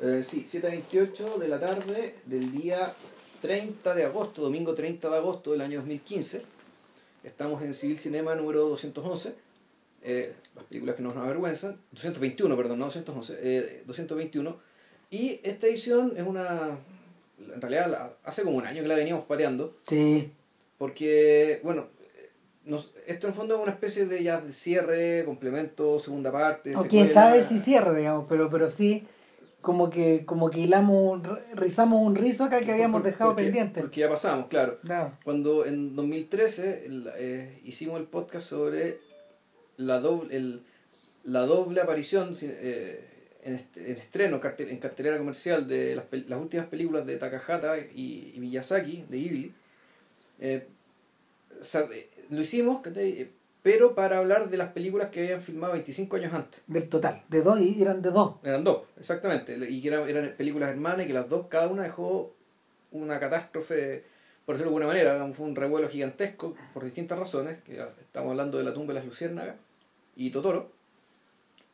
Eh, sí, 7.28 de la tarde del día 30 de agosto, domingo 30 de agosto del año 2015. Estamos en Civil Cinema número 211, eh, las películas que nos avergüenzan, 221, perdón, no 211, eh, 221. Y esta edición es una, en realidad hace como un año que la veníamos pateando, Sí. porque, bueno, nos, esto en el fondo es una especie de ya de cierre, complemento, segunda parte. O quién sabe si cierra, digamos, pero, pero sí, como que, como que hilamos, rizamos un rizo acá que habíamos Por- dejado porque- pendiente. Porque ya pasamos, claro. Claro. Cuando en 2013 el- eh, hicimos el podcast sobre la doble, el- la doble aparición eh, en, est- en estreno en cartelera comercial de las, pel- las últimas películas de Takahata y, y Miyazaki, de Ghibli, eh, sabe- lo hicimos. Pero para hablar de las películas que habían filmado 25 años antes. Del total. De dos, y eran de dos. Eran dos, exactamente. Y que eran, eran películas hermanas y que las dos, cada una dejó una catástrofe, por decirlo de alguna manera. Fue un revuelo gigantesco por distintas razones. que estamos hablando de La tumba de las luciérnagas y Totoro.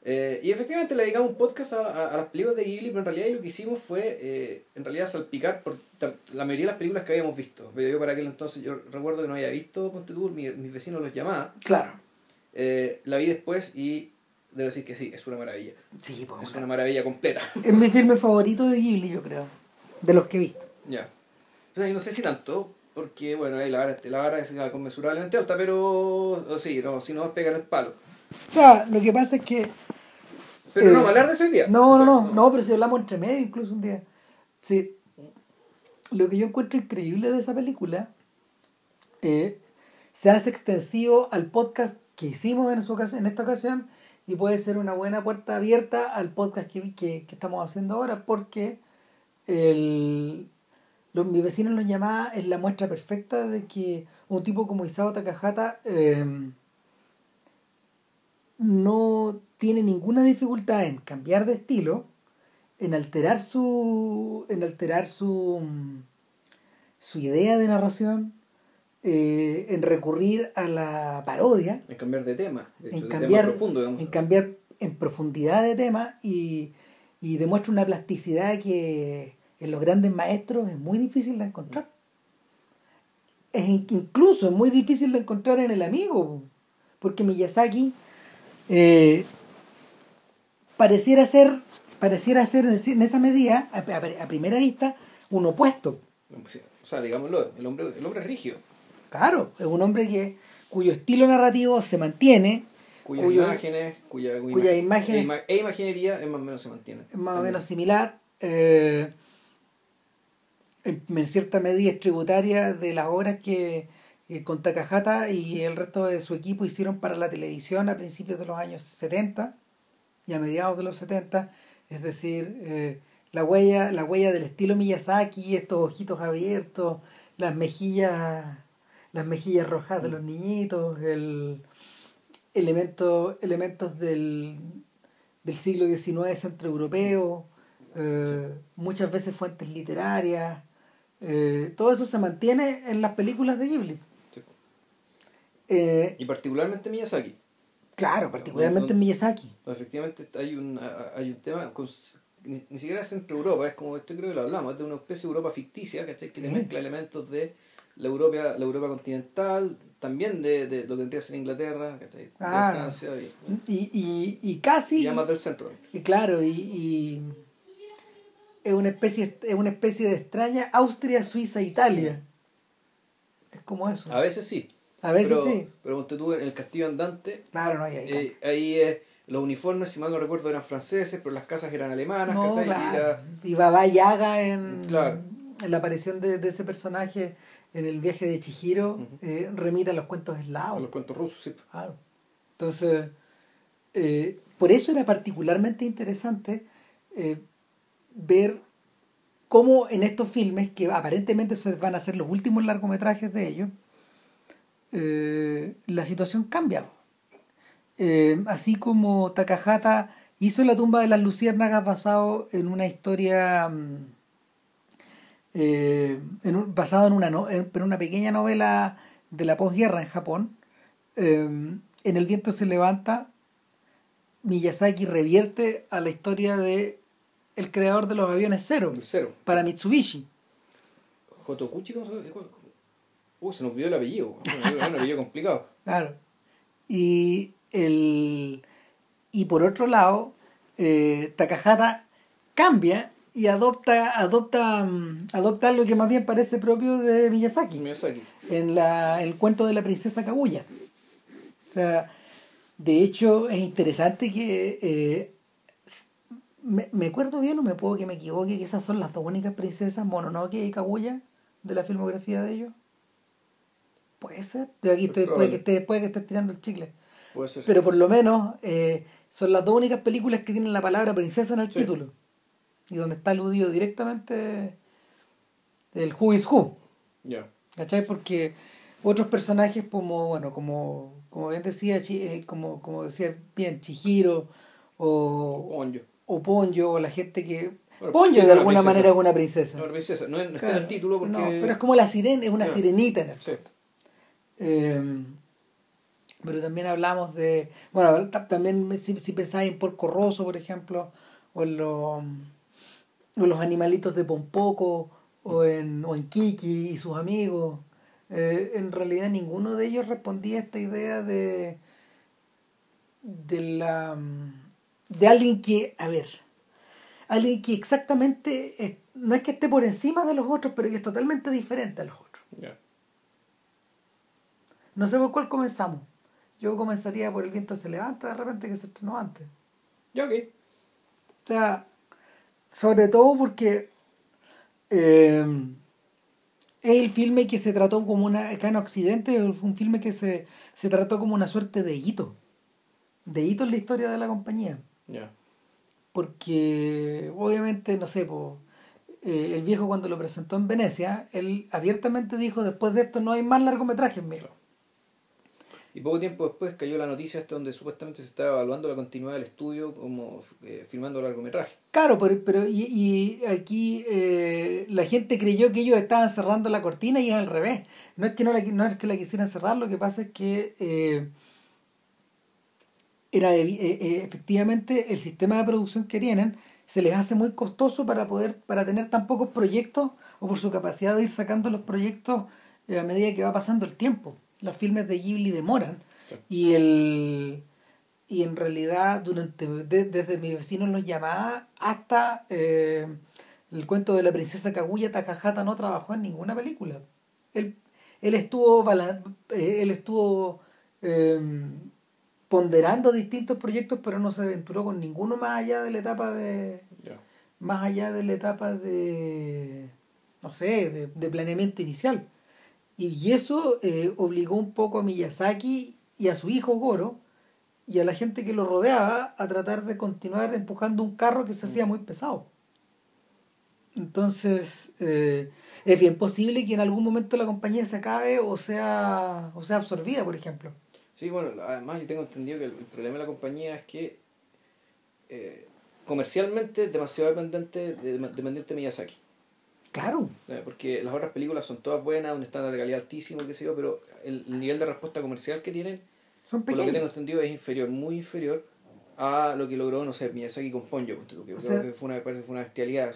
Eh, y efectivamente le dedicamos un podcast a, a- a las películas de Ghibli, pero en realidad lo que hicimos fue, eh, en realidad, salpicar por la mayoría de las películas que habíamos visto. Pero yo para aquel entonces, yo recuerdo que no había visto Ponte tú, mi- mis vecinos los llamaban. Claro. Eh, la vi después y debo decir que sí, es una maravilla. Sí, pues. Es una maravilla completa. Es mi filme favorito de Ghibli, yo creo. De los que he visto. Ya. O sea, no sé si tanto, porque bueno, ahí la vara, la vara es conmensurablemente alta, pero sí, no, si no pegar el palo. O sea, lo que pasa es que. Pero Eh, no, a hablar de eso hoy día. No, no, no, no, pero si hablamos entre medio incluso un día. Sí. Lo que yo encuentro increíble de esa película eh, se hace extensivo al podcast que hicimos en, su ocasión, en esta ocasión y puede ser una buena puerta abierta al podcast que, que, que estamos haciendo ahora porque el, los, mis vecinos los llamaba es la muestra perfecta de que un tipo como Isao Takahata eh, no tiene ninguna dificultad en cambiar de estilo, en alterar su, en alterar su, mm, su idea de narración, eh, en recurrir a la parodia, En cambiar de tema, de hecho, en de cambiar, tema profundo, digamos. en cambiar en profundidad de tema y, y demuestra una plasticidad que en los grandes maestros es muy difícil de encontrar. Es in- incluso es muy difícil de encontrar en el amigo, porque Miyazaki eh, pareciera ser, pareciera ser en esa medida, a, a- a primera vista, un opuesto. O sea, digámoslo, el hombre, el hombre es rígido, Claro, es un hombre que cuyo estilo narrativo se mantiene, cuyas Cuyo- imágenes, cuya, cuya cuyas imag- imágenes- e, e imaginería es más o menos se mantiene. es más o menos similar, eh, en cierta medida es tributaria de las obras que eh, con Takahata y el resto de su equipo hicieron para la televisión a principios de los años 70 y a mediados de los 70, es decir, eh, la huella, la huella del estilo Miyazaki, estos ojitos abiertos, las mejillas, las mejillas rojas de los niñitos, el elementos, elementos del, del siglo XIX centroeuropeo, eh, muchas veces fuentes literarias, eh, todo eso se mantiene en las películas de Ghibli. Eh, Y particularmente Miyazaki. claro, particularmente no- en Miyazaki. Efectivamente hay un, hay un tema, con, ni, ni siquiera es Centro Europa, es como esto creo que lo hablamos, es de una especie de Europa ficticia, ¿cachai? Que Sí. mezcla elementos de la Europa, la Europa continental, también de, de lo que vendría a ser Inglaterra, ¿cachai? De Claro. Francia y, Y, y, y casi... y además del centro. Y claro, y, y es una especie, es una especie de extraña Austria, Suiza, Italia. Es como eso. A veces sí. A veces pero, sí. Pero tú en el castillo andante, Claro, no hay ahí. eh, ahí eh, los uniformes, si mal no recuerdo, eran franceses, pero las casas eran alemanas, no, claro. era- Y Baba Yaga en, Claro. en la aparición de, de ese personaje en el viaje de Chihiro eh, remite a los cuentos eslavos. los cuentos rusos, sí. Claro. Entonces, eh, por eso era particularmente interesante eh, ver cómo en estos filmes, que aparentemente van a ser los últimos largometrajes de ellos, eh, la situación cambia. Eh, así como Takahata hizo La tumba de las luciérnagas basado en una historia mm, eh, en un- basado en una, en, en una pequeña novela de la posguerra en Japón. En El viento se levanta, Miyazaki revierte a la historia de el creador de los aviones Cero, para Mitsubishi. Jotokuchi, ¿cómo se Uy, se nos olvidó el apellido. Un apellido complicado. Claro. Y el y por otro lado, eh, Takahata cambia y adopta adopta mm, adopta lo que más bien parece propio de Miyazaki Miyazaki. en la el cuento de la princesa Kaguya. O sea, de hecho es interesante que eh, me, me acuerdo bien o me puedo que me equivoque que esas son las dos únicas princesas Mononoke y Kaguya de la filmografía de ellos. Puede ser. Yo aquí estoy, puede, que esté, puede que estés tirando el chicle. Puede ser. Pero por lo menos eh, son las dos únicas películas que tienen la palabra princesa en el Sí. título. Y donde está aludido directamente el Who is Who. Ya. ¿Cachai? Porque otros personajes como, bueno, como, como bien decía, eh, como, como decía bien, Chihiro o, Onyo. o Ponyo o la gente que... Bueno, Ponyo de una alguna princesa. manera es una princesa. No, princesa. No, no está en el título porque. No, pero es como la sirena, es una Claro. sirenita en el Sí. Eh, pero también hablamos de. Bueno, ta- también si, si pensáis en Porco Rosso, por ejemplo, o en, los o los animalitos de Pompoco, o en, o en Kiki y sus amigos, eh, en realidad ninguno de ellos respondía a esta idea de. de la. de alguien que. a ver. alguien que exactamente. no es que esté por encima de los otros, pero que es totalmente diferente a los otros. No sé por cuál comenzamos. Yo comenzaría por El viento se levanta de repente que se estrenó antes. Ya, ok. O sea, sobre todo porque eh, es el filme que se trató como una, acá en Occidente, fue un filme que se, se trató como una suerte de hito. De hito en la historia de la compañía. Porque obviamente, no sé, po, eh, el viejo cuando lo presentó en Venecia, él abiertamente dijo, después de esto no hay más largometrajes míos. Y poco tiempo después cayó la noticia esta donde supuestamente se estaba evaluando la continuidad del estudio como eh, filmando largometraje. Claro, pero, pero y, aquí eh, la gente creyó que ellos estaban cerrando la cortina y es al revés. No es que no, la, no es que la quisieran cerrar, lo que pasa es que eh, era eh, eh, efectivamente el sistema de producción que tienen se les hace muy costoso para poder para tener tan pocos proyectos o por su capacidad de ir sacando los proyectos a medida que va pasando el tiempo. Los filmes de Ghibli demoran. Sí. y el y en realidad durante de- desde mi vecino los llamaba hasta eh, el cuento de la princesa Kaguya Takahata no trabajó en ninguna película. Él, él estuvo eh, él estuvo eh, ponderando distintos proyectos pero no se aventuró con ninguno más allá de la etapa de más allá de la etapa de no sé de, de planeamiento inicial y, eso eh, obligó un poco a Miyazaki y a su hijo Goro y a la gente que lo rodeaba a tratar de continuar empujando un carro que se hacía muy pesado. Entonces, eh, es bien posible que en algún momento la compañía se acabe o sea, o sea absorbida, por ejemplo. Sí, bueno, además yo tengo entendido que el, el problema de la compañía es que eh, comercialmente es demasiado dependiente de, dependiente de Miyazaki. Claro, Eh, Porque las otras películas son todas buenas, un estándar de calidad altísimo, qué sé yo, pero el, el nivel de respuesta comercial que tienen, son por lo que tengo entendido, es inferior, muy inferior a lo que logró, no sé, Miyazaki con Ponyo, que O sea- que fue una, parece que fue una bestialidad.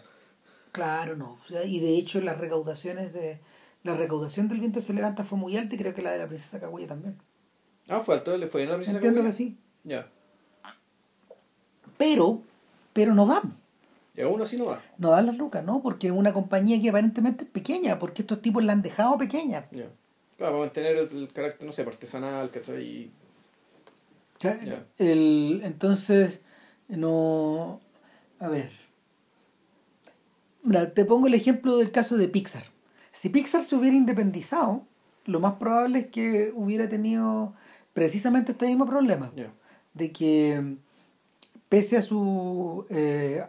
Claro, no. Y de hecho las recaudaciones de la recaudación del viento se levanta fue muy alta y creo que la de la princesa Kaguya también. Ah, fue alto, le fue bien a la princesa Entiendo Kaguya? que sí. Ya. Pero, pero no dan. Y aún así no va. No dan las lucas, ¿no? Porque es una compañía que aparentemente es pequeña, porque estos tipos la han dejado pequeña. Ya. Claro, para mantener el, el carácter, no sé, artesanal, ¿cachai? Y- O sea, Ya. el, entonces, no... A ver. Mira, te pongo el ejemplo del caso de Pixar. Si Pixar se hubiera independizado, lo más probable es que hubiera tenido precisamente este mismo problema. De que pese a su eh,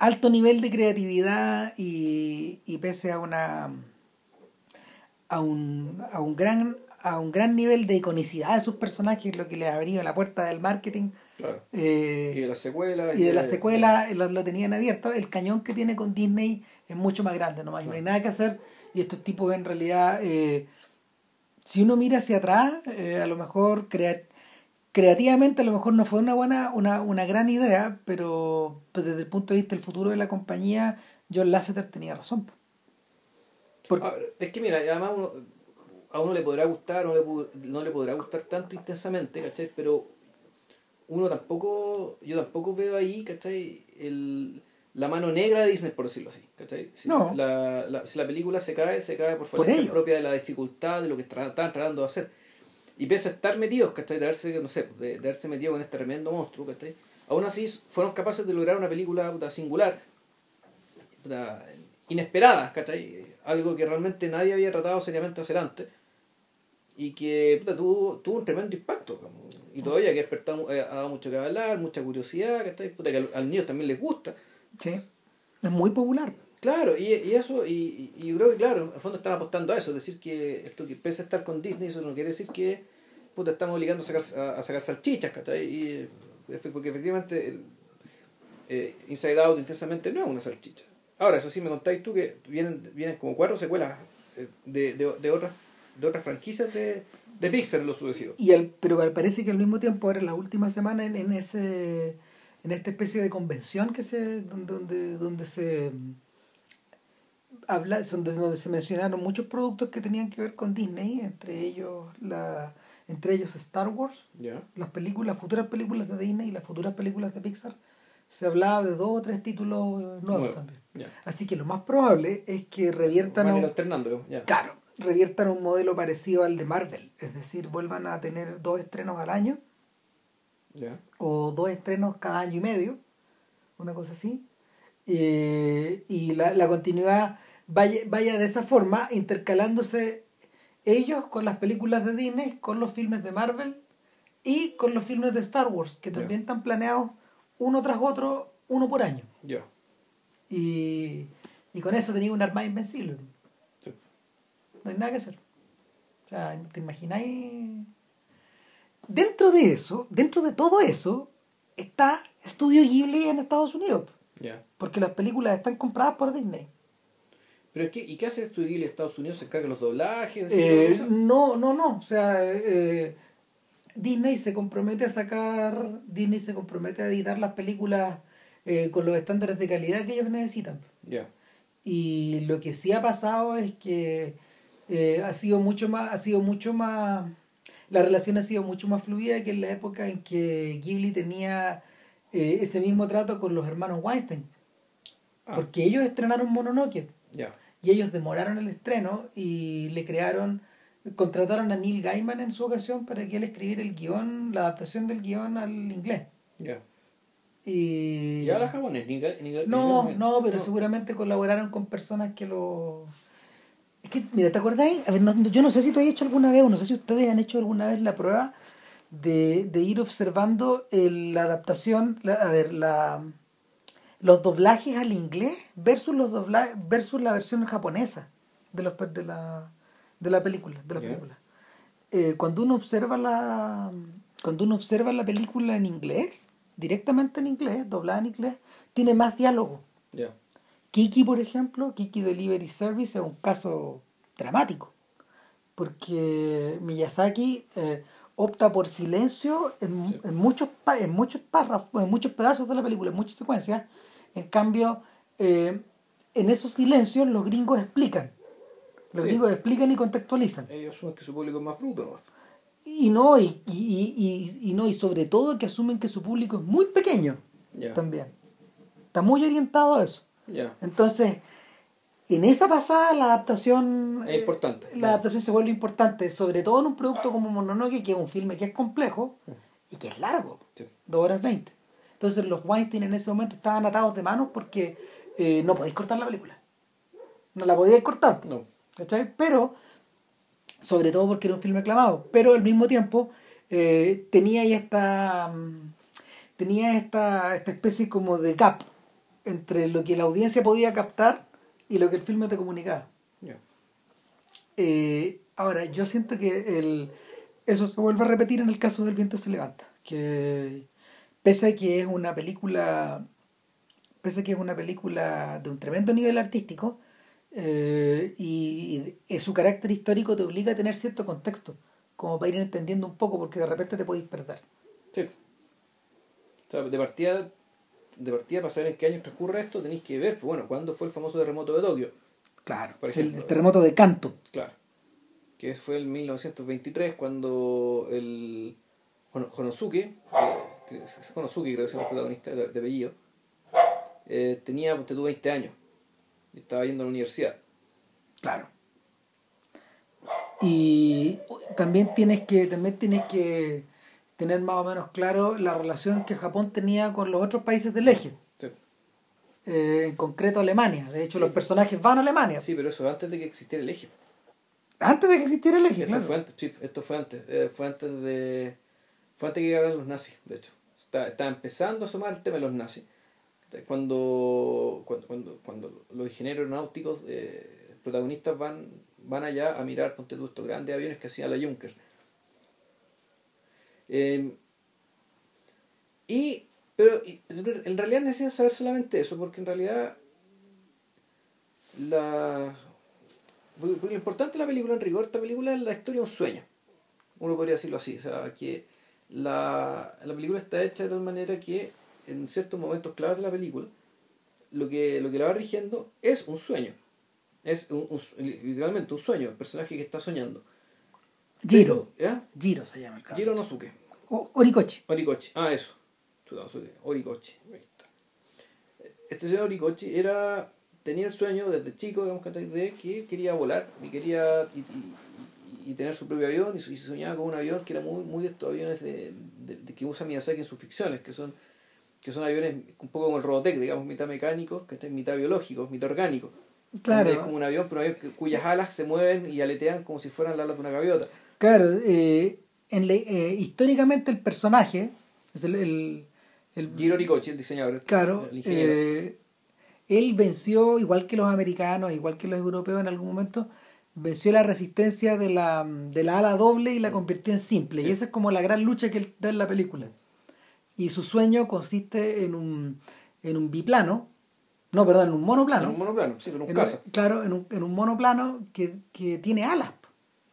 alto nivel de creatividad y, y pese a una a un, a un gran a un gran nivel de iconicidad de sus personajes, lo que les abría la puerta del marketing Claro. eh, Y de las secuelas. y de la secuela lo, lo tenían abierto, el cañón que tiene con Disney es mucho más grande, no, hay- no hay nada que hacer y estos tipos en realidad, eh, si uno mira hacia atrás, eh, a lo mejor crea- creativamente a lo mejor no fue una buena, una, una gran idea, pero pues, desde el punto de vista del futuro de la compañía, John Lasseter tenía razón. Por... Ah, es que mira, además uno, a uno le podrá gustar o no le, no le podrá gustar tanto intensamente, ¿cachai? Pero uno tampoco, yo tampoco veo ahí, ¿cachai? El, la mano negra de Disney, por decirlo así, ¿cachai? Si, no. la, la, si la película se cae, se cae por falencia propia de la dificultad de lo que estaban tratando de hacer. Y pese a estar metidos, ¿cachai? De haberse, no sé, de, haberse metido con este tremendo monstruo, ¿cachai? Aún así fueron capaces de lograr una película puta, singular, puta, inesperada, ¿cachai? Algo que realmente nadie había tratado seriamente hacer antes y que puta, tuvo, tuvo un tremendo impacto. y todavía que despertado, eh, ha dado mucho que hablar, mucha curiosidad, ¿cachai? Puta, que al, al niño también les gusta. Sí, es muy popular. Claro, y, y eso, y, y, yo creo que claro, en el fondo están apostando a eso, es decir que esto que pese a estar con Disney, eso no quiere decir que puta, estamos obligando a sacar, a, sacar salchichas, ¿cachai? Y, porque efectivamente eh, Inside Out intensamente no es una salchicha. Ahora, eso sí me contáis tú que vienen, vienen como cuatro secuelas eh, de, de, de otras de otras franquicias de, de Pixar en lo sucesivo. Y el, pero parece que al mismo tiempo ahora en las últimas semanas en, en ese en esta especie de convención que se donde donde, se habla donde, donde se mencionaron muchos productos que tenían que ver con Disney entre ellos la entre ellos Star Wars las películas futuras películas de Disney y las futuras películas de Pixar se hablaba de dos o tres títulos nuevos también. así que lo más probable es que reviertan alternando claro reviertan un modelo parecido al de Marvel es decir vuelvan a tener dos estrenos al año o dos estrenos cada año y medio, una cosa así. Eh, y la, la continuidad vaya, vaya de esa forma, intercalándose ellos con las películas de Disney, con los filmes de Marvel y con los filmes de Star Wars, que también están planeados uno tras otro, uno por año. Y, y con eso tenía un arma invencible. No hay nada que hacer. O sea, ¿te imagináis? dentro de eso, dentro de todo eso, está Estudio Ghibli en Estados Unidos. Porque las películas están compradas por Disney. ¿Pero qué, ¿Y qué hace Estados Unidos? ¿Se encarga los doblajes? Eh, no, no, no. O sea, eh, Disney se compromete a sacar, Disney se compromete a editar las películas eh, con los estándares de calidad que ellos necesitan. Y lo que sí ha pasado es que ha sido mucho más, ha sido mucho más la relación ha sido mucho más fluida que en la época en que Ghibli tenía ese mismo trato con los hermanos Weinstein. Ah. Porque ellos estrenaron Mononoke. Y ellos demoraron el estreno y le crearon, contrataron a Neil Gaiman en su ocasión para que él escribiera el guion, la adaptación del guion al inglés. Y... ¿Ya habla japonés? no, no, pero seguramente colaboraron con personas que lo es que, mira, ¿te acordáis? A ver, yo no sé si tú has hecho alguna vez, o no sé si ustedes han hecho alguna vez la prueba de, de ir observando la adaptación, a ver, la, los doblajes al inglés versus los doblajes, versus la versión japonesa de los de la, de la película, de la película. Eh, cuando uno observa la cuando uno observa la película en inglés, directamente en inglés, doblada en inglés, tiene más diálogo. Kiki, por ejemplo, Kiki Delivery Service es un caso dramático, porque Miyazaki eh, opta por silencio en, en, muchos, en, muchos párrafos, en muchos pedazos de la película, en muchas secuencias. En cambio, eh, en esos silencios los gringos explican. Los gringos explican y contextualizan. Ellos asumen que su público es más fruto. Y no, y, y, y, no, y sobre todo que asumen que su público es muy pequeño también. Está muy orientado a eso. Entonces, en esa pasada la adaptación... Es importante. La adaptación se vuelve importante, sobre todo en un producto como Mononoke, que es un filme que es complejo y que es largo, dos horas veinte. Entonces los Weinstein en ese momento estaban atados de manos porque eh, no podéis cortar la película. No la podíais cortar. No. ¿Cachai? Pero, sobre todo porque era un filme aclamado, pero al mismo tiempo eh, tenía ahí esta... Mm, tenía esta, esta especie como de gap entre lo que la audiencia podía captar y lo que el filme te comunicaba. Eh, ahora, yo siento que el, eso se vuelve a repetir en el caso del viento se levanta, que pese a que es una película, pese a que es una película de un tremendo nivel artístico, eh, y, su carácter histórico te obliga a tener cierto contexto, como para ir entendiendo un poco, porque de repente te podéis perder. Sí. O sea, de partida, de partida para saber en qué año transcurre esto, tenéis que ver, pues, bueno, cuándo fue el famoso terremoto de Tokio. Claro, Por el- ejemplo. el, terremoto de Kanto. Claro. Que fue en 1923 cuando el Hono- Honosuke, eh, que es Honosuke creo que se llama el protagonista de, de eh, tenía, tú, 20 años. Y estaba yendo a la universidad. Claro. Y también tienes que también tienes que tener más o menos claro la relación que Japón tenía con los otros países del eje, Sí. eh, en concreto Alemania. De hecho, Sí. los personajes van a Alemania. Sí, pero eso antes de que existiera el eje. Antes de que existiera el eje, Esto claro. fue antes, sí, esto fue antes. eh, fue antes de. Fue antes de que llegaran los nazis, de hecho. Está, estaba empezando a asomar el tema de los nazis. Cuando, cuando, cuando, cuando los ingenieros aeronáuticos eh, protagonistas van, van allá a mirar, ponte tú, estos grandes aviones que hacía la Junker. Eh, y, pero en realidad necesitas saber solamente eso, porque en realidad la, lo importante de la película, en rigor, esta película es la historia de un sueño. Uno podría decirlo así. O sea, que la, la película está hecha de tal manera que en ciertos momentos claves de la película, lo que, lo que la va rigiendo es un sueño. Es un, un- literalmente un sueño, el personaje que está soñando. Giro. ¿Ya? Giro se llama el cabrón. Giro Nosuke. O- Orikochi. Orikochi. Ah, eso. Orikochi. Este señor Orikochi era, tenía el sueño desde chico, digamos, ¿cachai? de que quería volar y quería y, y- y tener su propio avión y, y soñaba con un avión que era muy, muy de estos aviones de, de- de que usa Miyazaki en sus ficciones, que son que son aviones un poco como el Robotech, digamos, mitad mecánicos, que mitad biológicos, mitad orgánicos. Claro. Es como un avión, pero cuyas alas se mueven y aletean como si fueran las alas de una gaviota. Claro, eh, en la- eh, históricamente el personaje es el, el, el- Giro Orikochi, el diseñador. claro, el ingeniero. eh, él venció, igual que los americanos, igual que los europeos en algún momento, venció la resistencia de la, de la ala doble y la convirtió en simple. Sí. Y esa es como la gran lucha que él da en la película. Y su sueño consiste en un, en un biplano, no, perdón, en un monoplano. En un monoplano, sí, pero un En un- claro, en un, en un monoplano que, que tiene alas.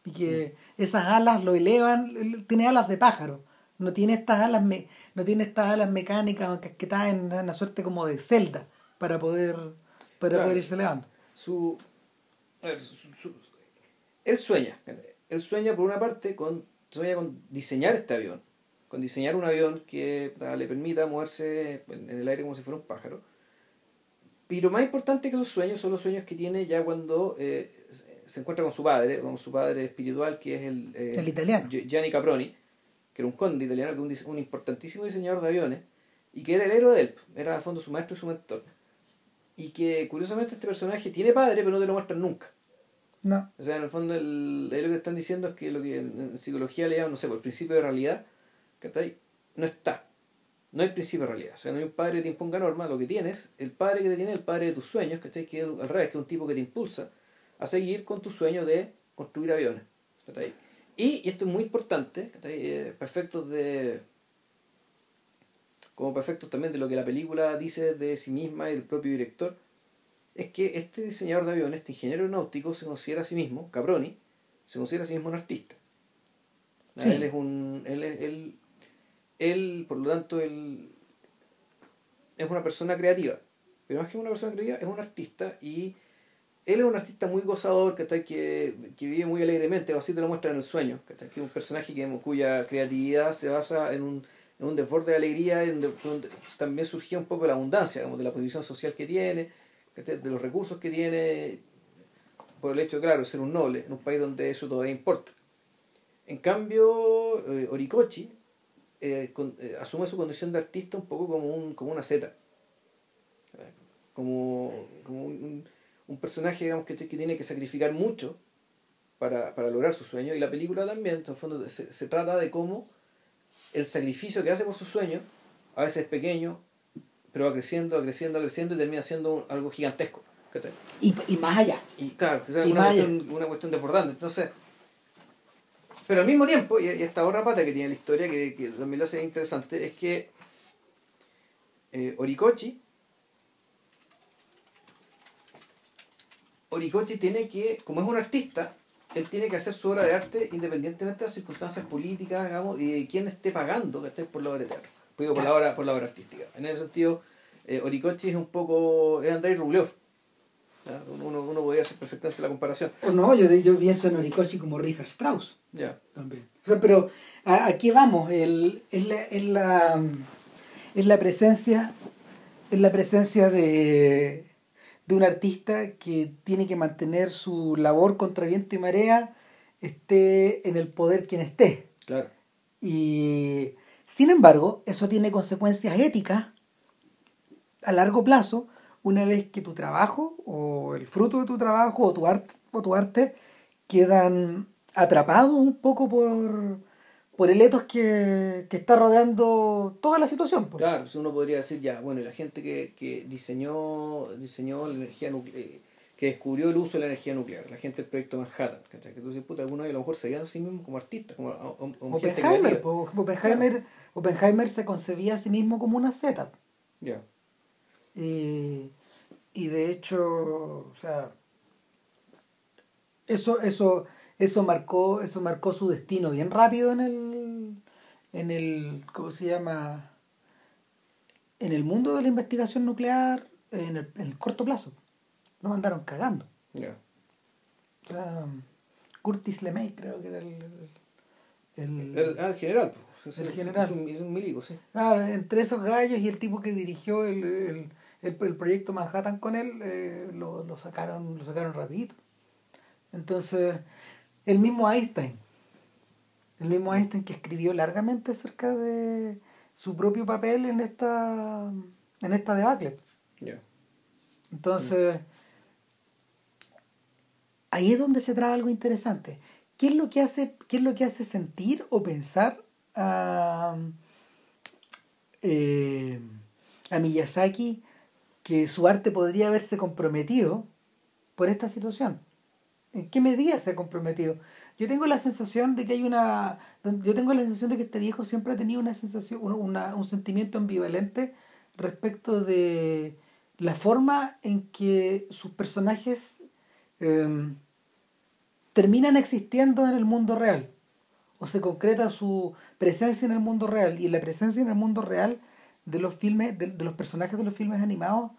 Y que esas alas lo elevan, tiene alas de pájaro. No tiene estas alas, me- no tiene estas alas mecánicas o encasquetadas en una suerte como de celda para poder, para Claro. poder irse elevando. su, su- su- él sueña él sueña por una parte con sueña con diseñar este avión con diseñar un avión que le permita moverse en, en el aire como si fuera un pájaro. Pero más importante que esos sueños son los sueños que tiene ya cuando eh, se- encuentra con su padre con su padre espiritual que es el, eh, El italiano. Gi- Gianni Caproni que era un conde italiano que es un, importantísimo diseñador de aviones y que era el héroe de él era al fondo su maestro y su mentor. Y que curiosamente este personaje tiene padre pero no te lo muestran nunca No, o sea en el fondo el, ahí lo que están diciendo es que lo que en, psicología le llaman no sé por el principio de realidad ¿cachai? no está no hay principio de realidad o sea no hay un padre que te imponga normas lo que tienes el padre que te tiene el padre de tus sueños ¿cachai? que al revés que es un tipo que te impulsa a seguir con tu sueño de construir aviones ¿cachai? y, y esto es muy importante ¿cachai? Eh, para efectos de como para efectos también de lo que la película dice de sí misma y del propio director, es que este diseñador de aviones, este ingeniero náutico, se considera a sí mismo, Caproni, se considera a sí mismo un artista. Ah, Sí. Él es un. Él, es- él, él, por lo tanto, él es una persona creativa. Pero más que una persona creativa, es un artista y él es un artista muy gozador, ¿cachai? Que, que vive muy alegremente, o así te lo muestra en el sueño. Que es un personaje que, cuya creatividad se basa en un, en un desborde de alegría, en también surgía un poco la abundancia, como de la posición social que tiene. De los recursos que tiene, por el hecho, claro, de ser un noble, en un país donde eso todavía importa. En cambio, eh, Orikochi eh, eh, asume su condición de artista un poco como, un, como una zeta. Eh, Como, como un, un- personaje digamos, que, tiene que sacrificar mucho para, para lograr su sueño. Y la película también, en el fondo, se, se trata de cómo el sacrificio que hace por su sueño, a veces es pequeño, pero va creciendo, va creciendo, va creciendo y termina siendo un- algo gigantesco. y, y más allá. Y claro, que sea Y una, más allá. cuestión, una cuestión desbordante. Entonces, pero al mismo tiempo, y, y esta otra pata que tiene la historia que, que también la hace interesante, es que eh, Orikochi tiene que, como es un artista, él tiene que hacer su obra de arte independientemente de las circunstancias políticas, digamos, y de quién esté pagando que esté por la obra de teatro, digo, por la obra, por la obra artística. En ese sentido, eh, Oricochi es un poco, es Andrei Rublev. ¿ya? Uno, uno podría hacer perfectamente la comparación. No, yo, yo pienso en Horikoshi como Richard Strauss. Ya. También. O sea, pero ¿a, a qué vamos? El, es, la, es, la, es la presencia, es la presencia de, de un artista que tiene que mantener su labor contra viento y marea, esté en el poder quien esté. Claro. Y sin embargo, eso tiene consecuencias éticas a largo plazo una vez que tu trabajo o el fruto de tu trabajo o tu arte, o tu arte quedan atrapados un poco por, por el etos que, que está rodeando toda la situación. pues. Claro, pues uno podría decir ya, bueno, la gente que, que diseñó, diseñó la energía nuclear, que descubrió el uso de la energía nuclear, la gente del proyecto Manhattan, ¿cachai? Que tú dices, puta, algunos a lo mejor se veían a sí mismos como artistas, como, como Oppenheimer, po, Oppenheimer, Oppenheimer se concebía a sí mismo como una Z. Ya. Y, y de hecho, o sea, eso, eso, eso marcó, eso marcó su destino bien rápido en el, en el, ¿cómo se llama? En el mundo de la investigación nuclear, en el, en el corto plazo. Lo mandaron cagando. Ya. O sea, Curtis LeMay creo que era el, el, El, ah, el general, pues. Es, El general. Es un, es un milico, sí. Claro, entre esos gallos y el tipo que dirigió el, el, proyecto Manhattan con él, eh, lo, lo sacaron, lo sacaron rapidito. Entonces, el mismo Einstein, el mismo Einstein que escribió largamente acerca de su propio papel en esta, en esta debacle. Entonces, ahí es donde se traba algo interesante. ¿Qué es lo que hace, qué es lo que hace sentir o pensar a, eh, a Miyazaki que su arte podría haberse comprometido por esta situación? ¿En qué medida se ha comprometido? Yo tengo la sensación de que hay una. Yo tengo la sensación de que este viejo siempre ha tenido una sensación, una- un sentimiento ambivalente respecto de la forma en que sus personajes em, terminan existiendo en el mundo real o se concreta su presencia en el mundo real y la presencia en el mundo real de los filmes de, de los personajes de los filmes animados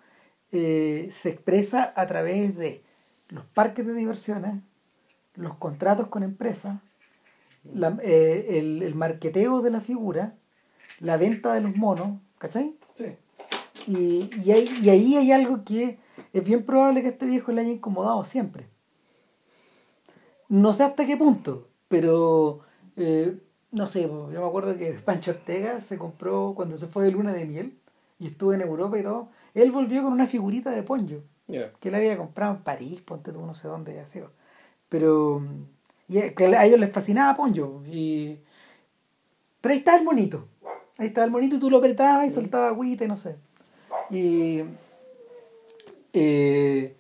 eh, se expresa a través de los parques de diversiones los contratos con empresas la- eh, el, el marqueteo de la figura la venta de los monos ¿cachai? Sí. Y, y, ahí, y ahí hay algo que es bien probable que este viejo le haya incomodado siempre. No sé hasta qué punto, pero eh, no sé, yo me acuerdo que Pancho Ortega se compró cuando se fue de luna de miel y estuvo en Europa y todo. Él volvió con una figurita de Ponyo que él había comprado en París, ponte tú, no sé dónde sido. Pero y a- que a ellos les fascinaba Ponyo. Y... Pero ahí está el monito. Ahí está el monito y tú lo apretabas y soltaba agüita y no sé. Y eh,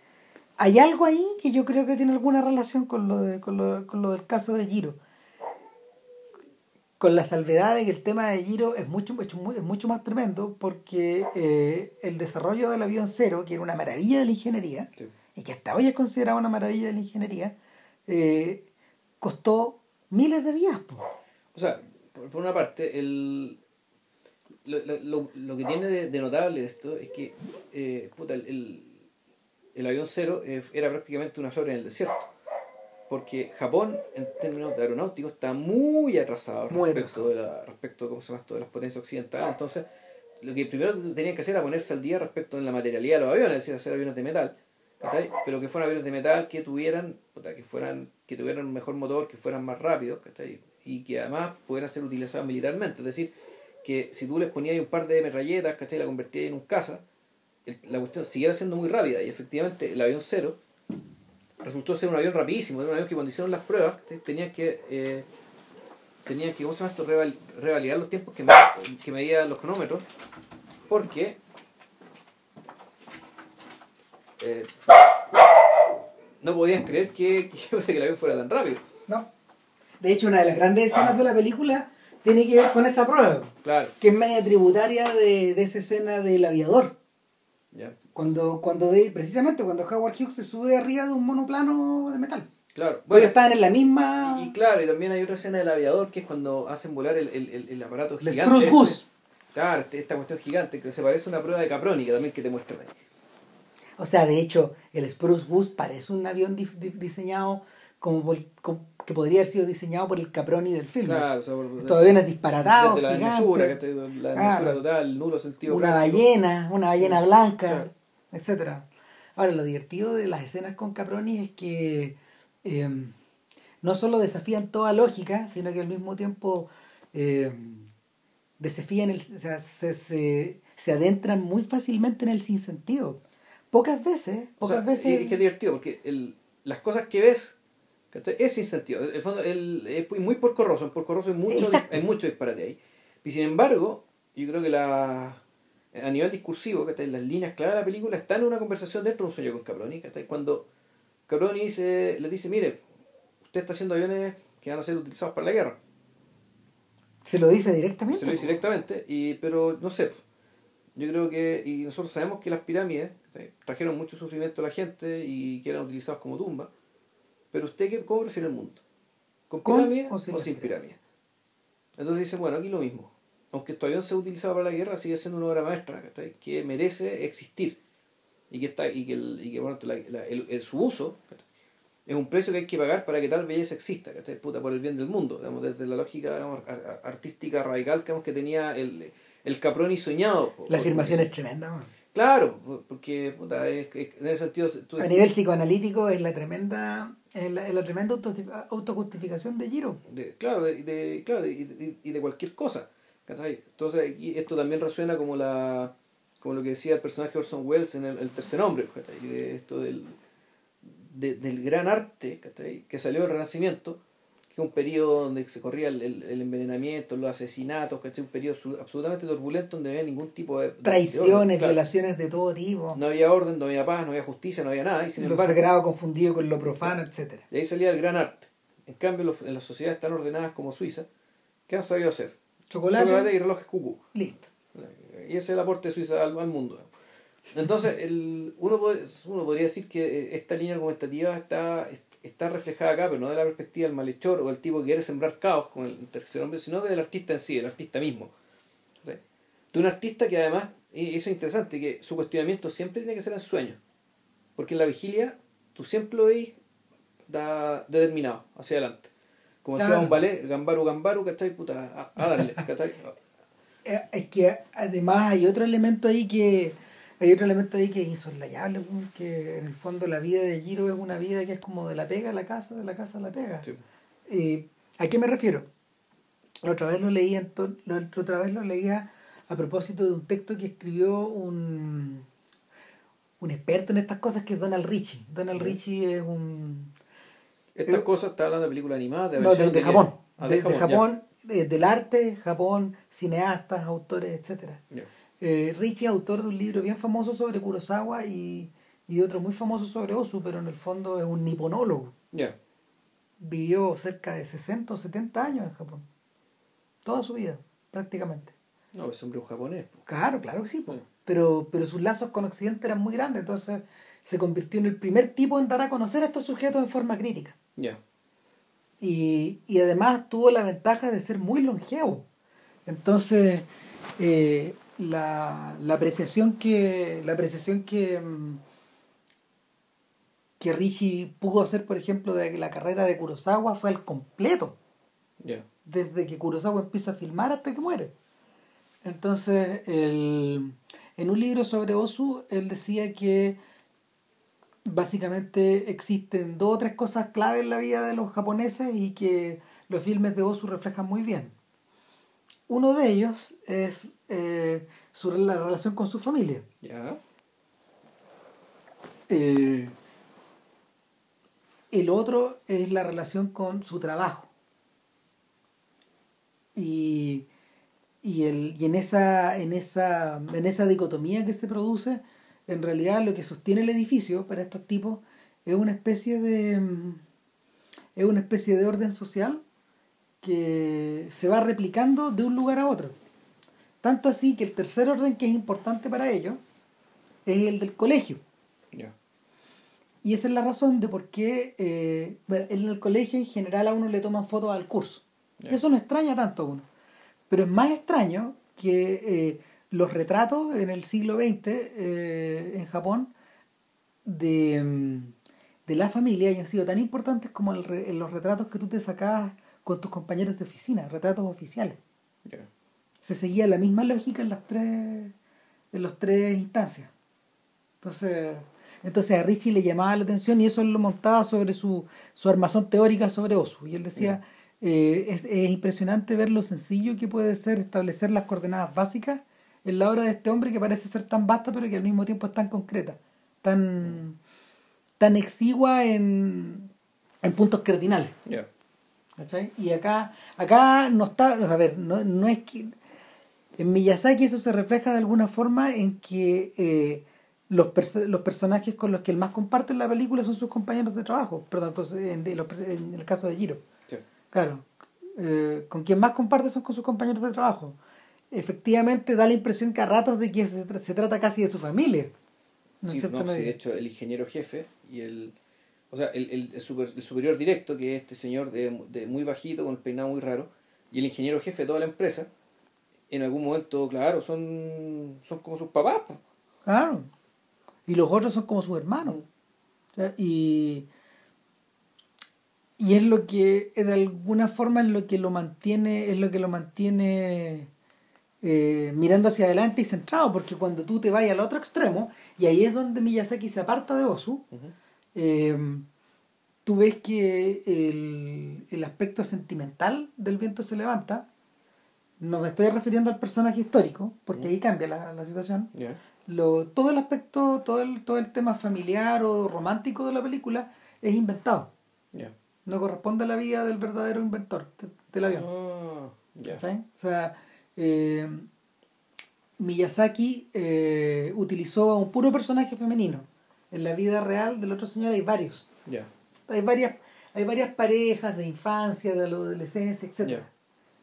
hay algo ahí que yo creo que tiene alguna relación con lo, de, con lo, con lo del caso de Giro. Con la salvedad de que el tema de Giro es mucho, es mu- es mucho más tremendo porque eh, el desarrollo del avión cero, que era una maravilla de la ingeniería, Sí. y que hasta hoy es considerado una maravilla de la ingeniería, eh, costó miles de vidas. po. O sea, por, por una parte, el, lo, lo- lo- que tiene de, de notable de esto es que eh, puta, el, el, el avión cero eh, era prácticamente una flor en el desierto. Porque Japón, en términos de aeronáuticos, está muy atrasado Muy respecto, de la, respecto ¿cómo se llama esto? de las potencias occidentales. Entonces, lo que primero tenían que hacer era ponerse al día respecto de la materialidad de los aviones, es decir, hacer aviones de metal. ¿cachai? Pero que fueran aviones de metal que tuvieran, puta, que fueran, que tuvieran un mejor motor, que fueran más rápidos, ¿cachai? y que además pudieran ser utilizados militarmente. Es decir, que si tú les ponías un par de metralletas, ¿cachai? la convertías en un caza, la cuestión siguiera siendo muy rápida. Y efectivamente el avión cero resultó ser un avión rapidísimo, era un avión que cuando hicieron las pruebas, tenían que... Eh, tenían que, ¿cómo se llama esto? Reval- revalidar los tiempos que, que medían los cronómetros, porque eh, no podían creer que, que el avión fuera tan rápido. ¿no? De hecho, una de las grandes escenas de la película tiene que ver con esa prueba, Claro, que es media tributaria de, de esa escena del aviador. Cuando, cuando de, precisamente cuando Howard Hughes se sube arriba de un monoplano de metal. Claro. Bueno, estaban en la misma. Y, claro, y también hay otra escena del aviador que es cuando hacen volar el, el, el, el aparato gigante. Spruce Goose. Claro, este- esta cuestión gigante que se parece a una prueba de Caprónica también que te muestran ahí. O sea, de hecho, el Spruce Goose parece un avión diseñado como, por- como- que podría haber sido diseñado por el Caproni del film. Claro, o sea, por- Estos aviones disparatados, desde la te- la Claro. total, nulo sentido una práctico. ballena, una ballena blanca, Claro. etcétera. Ahora, lo divertido de las escenas con Caproni es que eh, no solo desafían toda lógica, sino que al mismo tiempo eh, desafían el, o sea, se, se, se adentran muy fácilmente en el sinsentido. Pocas veces, O pocas sea, veces. y es que es divertido porque el, las cosas que ves ¿cachai? es sin sentido. En el fondo el, es muy porcorroso, en porcorroso hay mucho, Exacto. hay mucho disparate ahí. Y sin embargo, yo creo que la a nivel discursivo, ¿cachai? las líneas claras de la película están en una conversación dentro de un sueño con Caproni. ¿cachai? Cuando Caproni dice, le dice, mire, usted está haciendo aviones que van a ser utilizados para la guerra. se lo dice directamente. Se lo dice directamente, y, pero no sé. Yo creo que, y nosotros sabemos que las pirámides trajeron mucho sufrimiento a la gente y que eran utilizados como tumba. Pero usted, qué, ¿cómo prefiere el mundo? ¿Con ¿Con pirámides o o sin las pirámides? Entonces dice, bueno, aquí lo mismo. Aunque este avión sea utilizado para la guerra, sigue siendo una obra maestra ¿cachai? que merece existir. Y que, está, y que, el, y que bueno, la- la- el, el- su uso ¿cachai? es un precio que hay que pagar para que tal belleza exista, ¿cachai? Puta, por el bien del mundo, digamos, desde la lógica digamos, artística radical digamos, que tenía el, el Caproni soñado. La afirmación es tremenda. man. Claro, por- porque puta, es, es- en ese sentido tú A nivel psicoanalítico es la tremenda, es la, es la tremenda auto- autojustificación de Giro. de, claro, de, de- claro de- y, de, y de cualquier cosa. ¿cachai? Entonces aquí esto también resuena como la como lo que decía el personaje Orson Welles en el, el tercer hombre, ¿cachai? Y de esto del, de- del gran arte ¿cachai? que salió del Renacimiento, que un periodo donde se corría el, el- el envenenamiento, los asesinatos, ¿cachai? un periodo absolutamente turbulento donde no había ningún tipo de... Traiciones, orden, claro. violaciones de todo tipo. No había orden, no había paz, no había justicia, no había nada, y sin lo embargo... sagrado confundido con lo profano, etcétera. De ahí salía el gran arte. En cambio, los- en las sociedades tan ordenadas como Suiza, ¿qué han sabido hacer? Chocolate, Chocolate y relojes cucú. listo. Y ese es el aporte de Suiza al, al mundo. Entonces, el, uno, pod- uno podría decir que eh, esta línea argumentativa está, está reflejada acá, pero no de la perspectiva del malhechor o el tipo que quiere sembrar caos con el tercer hombre, sino que del artista en sí, del artista mismo. ¿Sí? De un artista que además, y eso es interesante, que su cuestionamiento siempre tiene que ser en sueños. Porque en la vigilia tú siempre lo veis da, determinado, hacia adelante. Como decía Claro. un ballet, gambaru, gambaru, ¿cachai? Puta, a, a darle, ¿cachai? Eh, Es que además hay otro elemento ahí que hay otro elemento ahí que es insoslayable, que en el fondo la vida de Giro es una vida que es como de la pega a la casa, de la casa a la pega. Sí. Eh, ¿A qué me refiero? La otra vez lo leía, la otra vez lo leía a propósito de un texto que escribió un, un experto en estas cosas que es Donald Richie. Donald Ya. Richie es un... Estas Eh, cosas, está hablando de películas animadas, de No, de, de Japón. Ah, de. Japón, de- del arte, Japón, cineastas, autores, etcétera. Eh, Richie es autor de un libro bien famoso sobre Kurosawa y, y otro muy famoso sobre Osu, pero en el fondo es un niponólogo. Ya. Vivió cerca de 60 o 70 años en Japón. Toda su vida, prácticamente. No, es hombre un japonés. po. Claro, claro que sí, po. Sí. pero, pero sus lazos con Occidente eran muy grandes, entonces se convirtió en el primer tipo en dar a conocer a estos sujetos en forma crítica. Ya. y, y además tuvo la ventaja de ser muy longevo. Entonces, eh, la, la apreciación que la apreciación que, mm, que Richie pudo hacer, por ejemplo, de la carrera de Kurosawa fue al completo, desde que Kurosawa empieza a filmar hasta que muere. Entonces, el- en un libro sobre Osu, él decía que básicamente existen dos o tres cosas clave en la vida de los japoneses y que los filmes de Osu reflejan muy bien. Uno de ellos es eh, su, la relación con su familia. Eh, el otro es la relación con su trabajo. Y, y, el, y en, esa, en, esa, en esa dicotomía que se produce, en realidad lo que sostiene el edificio para estos tipos es una especie de es una especie de orden social que se va replicando de un lugar a otro. Tanto así que el tercer orden que es importante para ellos es el del colegio. Y esa es la razón de por qué eh, bueno, en el colegio en general a uno le toman fotos al curso. Eso no extraña tanto a uno. Pero es más extraño que eh, los retratos en el siglo XX eh, en Japón de, mm, de la familia hayan sido tan importantes como el los retratos que tú te sacabas con tus compañeros de oficina, retratos oficiales. Se seguía la misma lógica en las tres, en las tres instancias. Entonces, entonces a Richie le llamaba la atención y eso él lo montaba sobre su, su armazón teórica sobre Osu. Y él decía, eh, es, es impresionante ver lo sencillo que puede ser establecer las coordenadas básicas en la obra de este hombre que parece ser tan vasta pero que al mismo tiempo es tan concreta, tan, tan exigua en, en puntos cardinales. ¿cachai? Y acá, acá no está, a ver, no, no es que... En Miyazaki eso se refleja de alguna forma en que eh, los, perso- los personajes con los que él más comparte en la película son sus compañeros de trabajo, perdón, pues, en, de los per- en el caso de Giro. Sí. Claro, eh, con quien más comparte son con sus compañeros de trabajo. Efectivamente da la impresión que a ratos de que se, tra- se trata casi de su familia. en Sí, no, sí, de hecho, el ingeniero jefe y el. O sea, el, el, el super- el superior directo, que es este señor de, de muy bajito, con el peinado muy raro, y el ingeniero jefe de toda la empresa, en algún momento, claro, son, son como sus papás. po. Claro. Y los otros son como sus hermanos. O sea, y, y es lo que, de alguna forma, es lo que lo mantiene, es lo que lo mantiene eh, mirando hacia adelante y centrado, porque cuando tú te vas al otro extremo, y ahí es donde Miyazaki se aparta de Osu, Ujú. eh, tú ves que el, el aspecto sentimental del viento se levanta. No me estoy refiriendo al personaje histórico, porque ahí cambia la, la situación. Lo, todo el aspecto, todo el, todo el tema familiar o romántico de la película es inventado. No corresponde a la vida del verdadero inventor de- del avión. Ah, ya. ¿cachai? O sea, eh, Miyazaki eh, utilizó a un puro personaje femenino. En la vida real del otro señor hay varios. Hay varias, hay varias parejas de infancia, de la adolescencia, etc.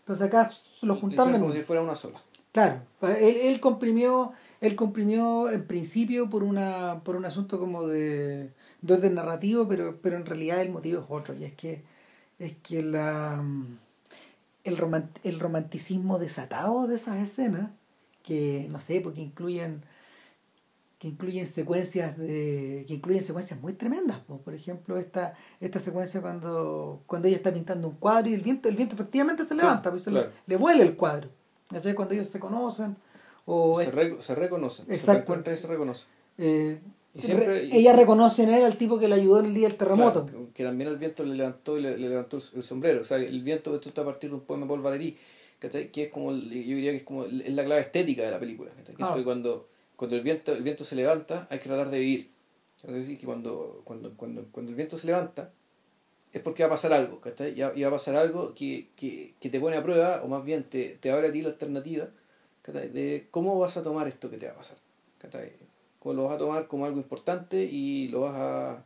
Entonces acá lo juntaron como si fuera una sola. Claro, él, él comprimió, él comprimió en principio por una, por un asunto como de, de orden narrativo, pero, pero en realidad el motivo es otro, y es que es que la el, roman- el romanticismo desatado de esas escenas, que no sé, porque incluyen que incluyen secuencias de que incluyen secuencias muy tremendas po. por ejemplo esta esta secuencia cuando cuando ella está pintando un cuadro y el viento el viento efectivamente se Sí, levanta pues, se le- claro. le, vuela el cuadro ¿cachai? cuando ellos se conocen o se, re- se reconocen. Se Exacto. reencuentran y se reconocen. eh, Y siempre- re- y ella reconoce en él al tipo que le ayudó en el día del terremoto Claro, que, también el viento le levantó y le, le levantó el, sombrero. O sea, el viento esto está a partir de un poema de Paul Valéry. Que es como, yo diría que es como es la clave estética de la película. Que Ah. esto cuando, cuando el viento, el viento se levanta, hay que tratar de vivir. Es decir, que cuando, cuando, cuando, cuando el viento se levanta, es porque va a pasar algo, ¿cachai? Y va, a pasar algo que, que, que te pone a prueba, o más bien te, te abre a ti la alternativa, ¿cachai? De cómo vas a tomar esto que te va a pasar, ¿cachai? Cómo lo vas a tomar como algo importante y lo vas a,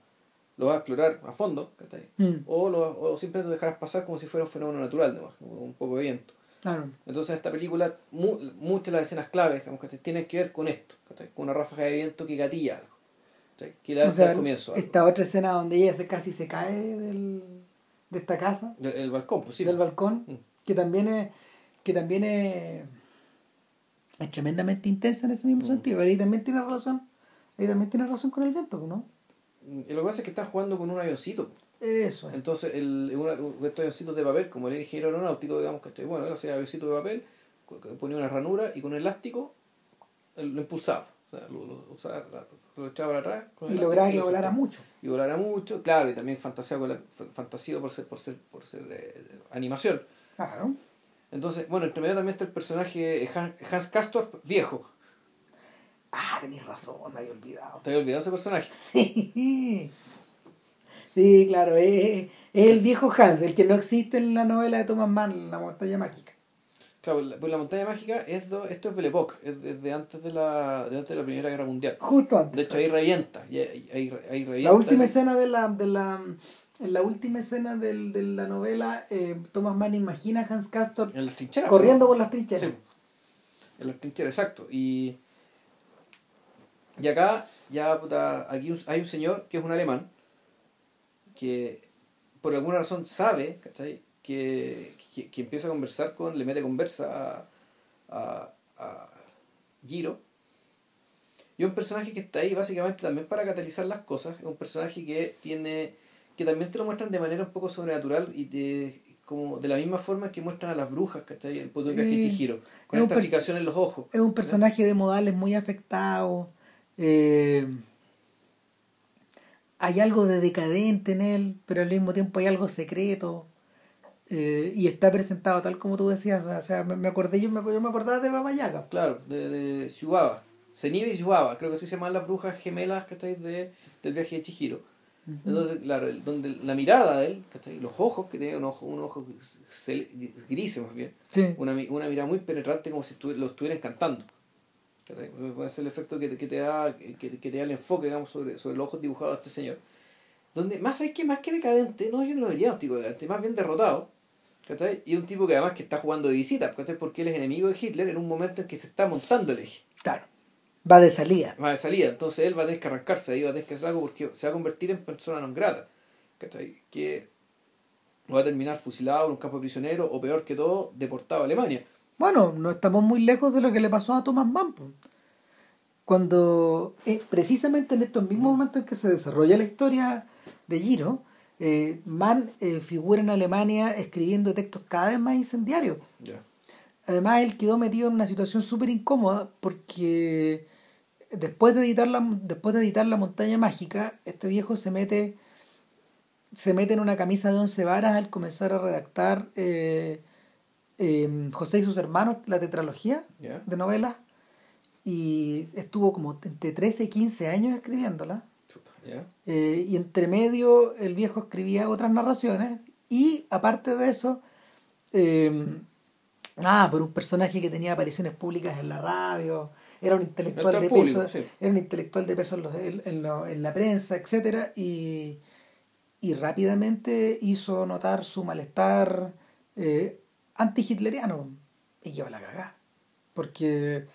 lo vas a explorar a fondo, ¿cachai? Mm, O, lo, o simplemente lo dejarás pasar como si fuera un fenómeno natural, nomás, un poco de viento. claro Entonces, en esta película, mu- muchas de las escenas claves digamos, ¿cachai? tienen que ver con esto, una ráfaga de viento que gatilla algo, que le o sea, comienzo. algo. esta otra escena donde ella se casi se cae del, de esta casa Del- el balcón, pues sí. del balcón Mm. que también es que también es, es tremendamente intensa en ese mismo Mm. sentido pero ahí también tiene razón ahí también tiene razón con el viento ¿no? Y lo que pasa es que están jugando con un avioncito. eso es. Entonces, el, una, estos avioncitos de papel, como el ingeniero aeronáutico, digamos, que bueno, él hacía avioncito de papel, ponía una ranura y con un elástico lo impulsaba. O sea, lo, lo, usaba- lo echaba para atrás. con y lograba que volara mucho y volara mucho, claro, y también fantasía con la, f- fantasía por ser, por ser, por ser eh, animación. claro Entonces, bueno, entre medio también está el personaje Han- Hans Castorp viejo. ah tenés razón me había olvidado ¿Te había olvidado ese personaje? Sí. Sí, claro, es, es el viejo Hans, el que no existe en la novela de Thomas Mann, La montaña mágica. Claro, la, pues la montaña mágica, es do- esto es Belle Époque, es de, de antes de la, de antes de la Primera Guerra Mundial. Justo antes. De hecho, ahí revienta. y ahí, ahí, ahí revienta. la última escena de la, de la en la última escena del, de la novela, eh, Thomas Mann imagina a Hans Castor En las trincheras. corriendo ¿no? por las trincheras. Sí. En las trincheras, exacto. Y Y acá, ya, puta, aquí hay un señor que es un alemán, que por alguna razón sabe, ¿cachai? Que, que, que empieza a conversar con, le mete conversa a, a, a Giro. Y un personaje que está ahí básicamente también para catalizar las cosas, es un personaje que tiene, que también te lo muestran de manera un poco sobrenatural y de, como de la misma forma que muestran a las brujas, ¿cachai? El puto de Sí. Chihiro, con Es esta fijación en los ojos. Es un personaje de modales muy afectado. eh, hay algo de decadente en él, pero al mismo tiempo hay algo secreto. Eh, y está presentado tal como tú decías. O sea, me, me acordé, yo me, yo me acordaba de Baba Yaga. Claro, de, de. Zenibe y Suibaba, creo que así se llaman las brujas gemelas ¿cachai? De, del viaje de Chihiro. Entonces, claro, el- donde la mirada de él, ¿cachai? los ojos, que tenía un ojo, un ojo grises más bien, Sí. una, una mirada muy penetrante como si estu- lo estuviera encantando. ¿cachai? Puede ser el efecto que, te- que te da que, que te da el enfoque digamos, sobre, sobre los ojos dibujados de este señor. Donde más hay que más que decadente, no, yo no lo vería un tipo decadente, más bien derrotado. ¿Cachai? Y un tipo que además que está jugando de visita, ¿cachai? porque él es enemigo de Hitler en un momento en que se está montando el eje Claro. Va de salida. va de salida, entonces él va a tener que arrancarse ahí, va a tener que hacer algo porque se va a convertir en persona non grata, ¿cachai? que va a terminar fusilado en un campo de prisionero o peor que todo, deportado a Alemania. Bueno, no estamos muy lejos de lo que le pasó a Thomas Mann. Cuando, eh, precisamente en estos mismos momentos en que se desarrolla la historia de Giro, eh, Mann eh, figura en Alemania escribiendo textos cada vez más incendiarios. Además, él quedó metido en una situación súper incómoda porque después de, editar la, después de editar La Montaña Mágica, este viejo se mete, se mete en una camisa de once varas al comenzar a redactar eh, eh, José y sus hermanos, la tetralogía de novelas, y estuvo como entre 13 y 15 años escribiéndola. Eh, y entre medio el viejo escribía otras narraciones y aparte de eso, eh, ah, por un personaje que tenía apariciones públicas en la radio, era un intelectual de público, peso, sí. era un intelectual de peso en, los- en- en lo- en la prensa, etcétera, y, y rápidamente hizo notar su malestar eh, anti-hitleriano y lleva la cagada. Porque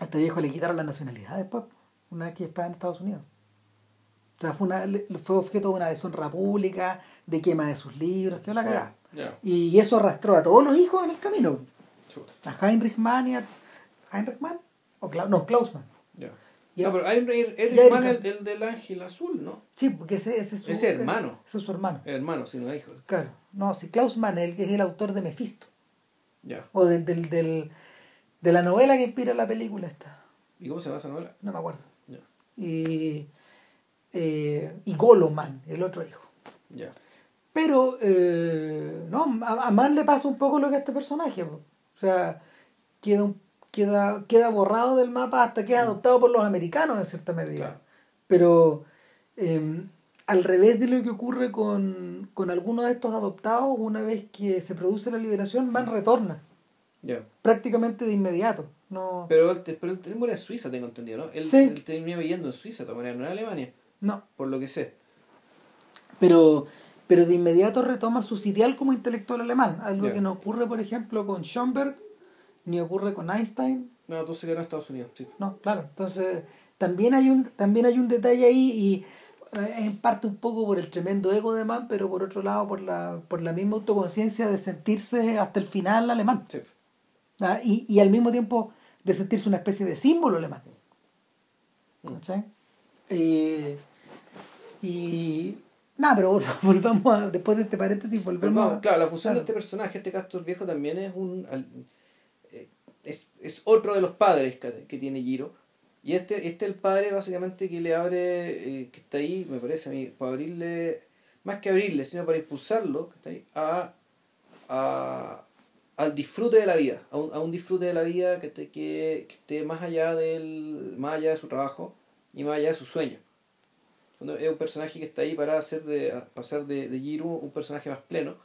a este viejo le quitaron la nacionalidad después, una vez que estaba en Estados Unidos. O sea, fue, una, fue objeto de una deshonra pública, de quema de sus libros, quedó la cagada. Y eso arrastró a todos los hijos en el camino. Chuta. A Heinrich Mann y a... ¿Heinrich Mann? O no, Klaus Mann. Ya. Y No, pero a Mann, el, Erika. el del ángel azul, ¿no? Sí, porque ese, ese es su Ese hermano. Ese es su hermano. El hermano, si no es hijo. Claro. No, si Klaus Mann el, es el autor de Mephisto. Ya. O del, del, del- de la novela que inspira la película esta. ¿Y cómo se llama esa novela? No me acuerdo. Ya. Y, eh, y Golo Mann, el otro hijo. Pero, eh, no, a, a Mann le pasa un poco lo que a este personaje. po. O sea, queda, un- queda, queda borrado del mapa hasta que es adoptado por los americanos en cierta medida. Claro. Pero, eh, al revés de lo que ocurre con, con algunos de estos adoptados, una vez que se produce la liberación, Mann retorna Ya. prácticamente de inmediato. No, Pero él, pero muere en Suiza, tengo entendido, ¿no? Él, Sí. él termina viviendo en Suiza, de todas maneras, no en Alemania, no. por lo que sé. Pero, pero de inmediato retoma su sitial como intelectual alemán. Algo que no ocurre, por ejemplo, con Schoenberg, ni ocurre con Einstein, No, tú se quedó en Estados Unidos, sí. No, claro. Entonces, también hay un, también hay un detalle ahí y eh, es en parte un poco por el tremendo ego de Mann, pero por otro lado por la, por la misma autoconciencia de sentirse hasta el final alemán. Sí. ¿ah? Y, y al mismo tiempo de sentirse una especie de símbolo alemán. Mm. ¿Cachai? Eh, y nada, pero vol- volvamos a, después de este paréntesis, volvemos a- claro, la función claro. de este personaje, este Castor viejo, también es un. eh, es, es otro de los padres que, que tiene Giro. Y este, este es el padre básicamente que le abre, eh, que está ahí, me parece a mí, para abrirle, más que abrirle, sino para impulsarlo, que está ahí, a, a- al disfrute de la vida, a un, a un disfrute de la vida que esté, que, que esté más allá del, más allá de su trabajo y más allá de sus sueños. Es un personaje que está ahí para hacer de, pasar de, de Giro un personaje más pleno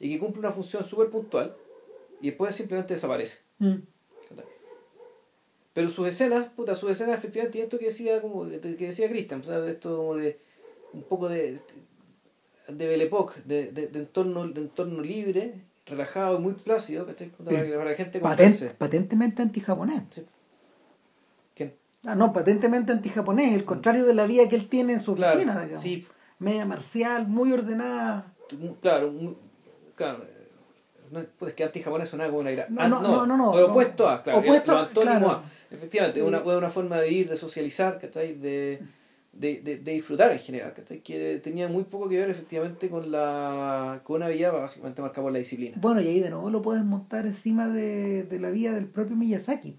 y que cumple una función súper puntual y después simplemente desaparece. Mm. Pero sus escenas, puta, sus escenas efectivamente tienen esto que decía como que decía Christian, o sea, de esto como de un poco de de Belle Époque, de, de, de entorno de entorno libre, relajado y muy plácido, para, que- para la gente Patent- converse. patentemente anti-japonés. ¿Quién? Ah, no, patentemente antijaponés, el contrario de la vida que él tiene en su Claro, oficina, digamos. sí. Media marcial, muy ordenada. Claro, claro. No, pues es que anti-japonés suena como una ira. No, Ah, no, no, no, no, opuesto a, claro. Opuesto, antónimo claro. a. Efectivamente, una, una forma de vivir, de socializar, ¿cachai? De, de, de, de disfrutar en general, ¿cachai? Que tenía muy poco que ver efectivamente con la con una vida básicamente marcada por la disciplina. Bueno, y ahí de nuevo lo puedes montar encima de, de la vida del propio Miyazaki.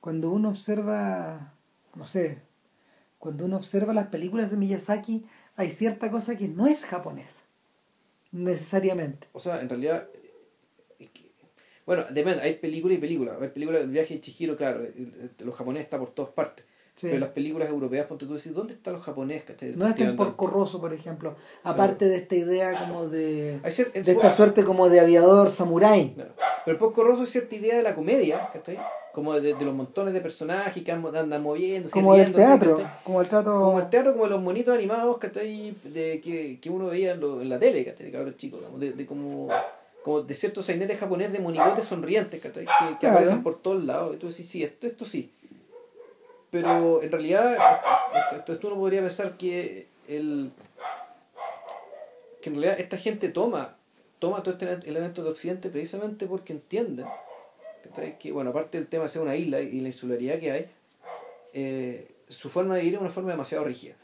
Cuando uno observa, no sé, cuando uno observa las películas de Miyazaki, hay cierta cosa que no es japonesa, necesariamente. O sea, en realidad. es que- bueno, depende, hay películas y películas. Hay películas del viaje de Chihiro, claro, el- el- los japoneses está por todas partes. Sí. Pero las películas europeas, ponte tú decir, ¿dónde están los japoneses? ¿cachai? No es Tirando- por Corroso, por ejemplo. Aparte de esta idea como de, de esta suerte como de aviador samurái. Claro. Pero poco Rosso es cierta idea de la comedia, ¿cachai? Como de, de los montones de personajes que andan, andan moviéndose, Como del teatro. ¿cachai? Como el trato. Como el teatro, como los monitos animados, ¿cachai? De, que, que uno veía en, lo- en la tele, ¿cachai? De cabros chicos, de, de como, como de ciertos sainetes japoneses de monigotes sonrientes, ¿cachai? Que, que Claro. aparecen por todos lados. Y tú decís, sí, esto, esto sí. Pero en realidad, esto, esto, esto uno podría pensar que el que en realidad esta gente toma toma todo este elemento de Occidente precisamente porque entienden ¿cachai? que, bueno, aparte del tema de ser una isla y la insularidad que hay, eh, su forma de vivir es una forma demasiado rígida.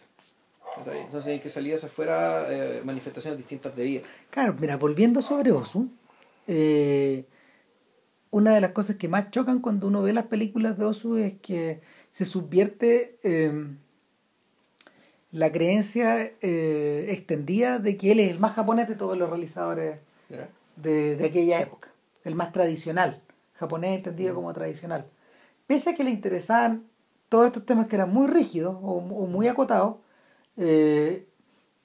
¿cachai? Entonces hay que salir hacia afuera eh, manifestaciones distintas de vida. Claro, mira, volviendo sobre Osu, eh, una de las cosas que más chocan cuando uno ve las películas de Osu es que se subvierte eh, la creencia extendida de que él es el más japonés de todos los realizadores de, de aquella época, el más tradicional, japonés entendido como tradicional. Pese a que le interesaban todos estos temas que eran muy rígidos o, o muy acotados, eh,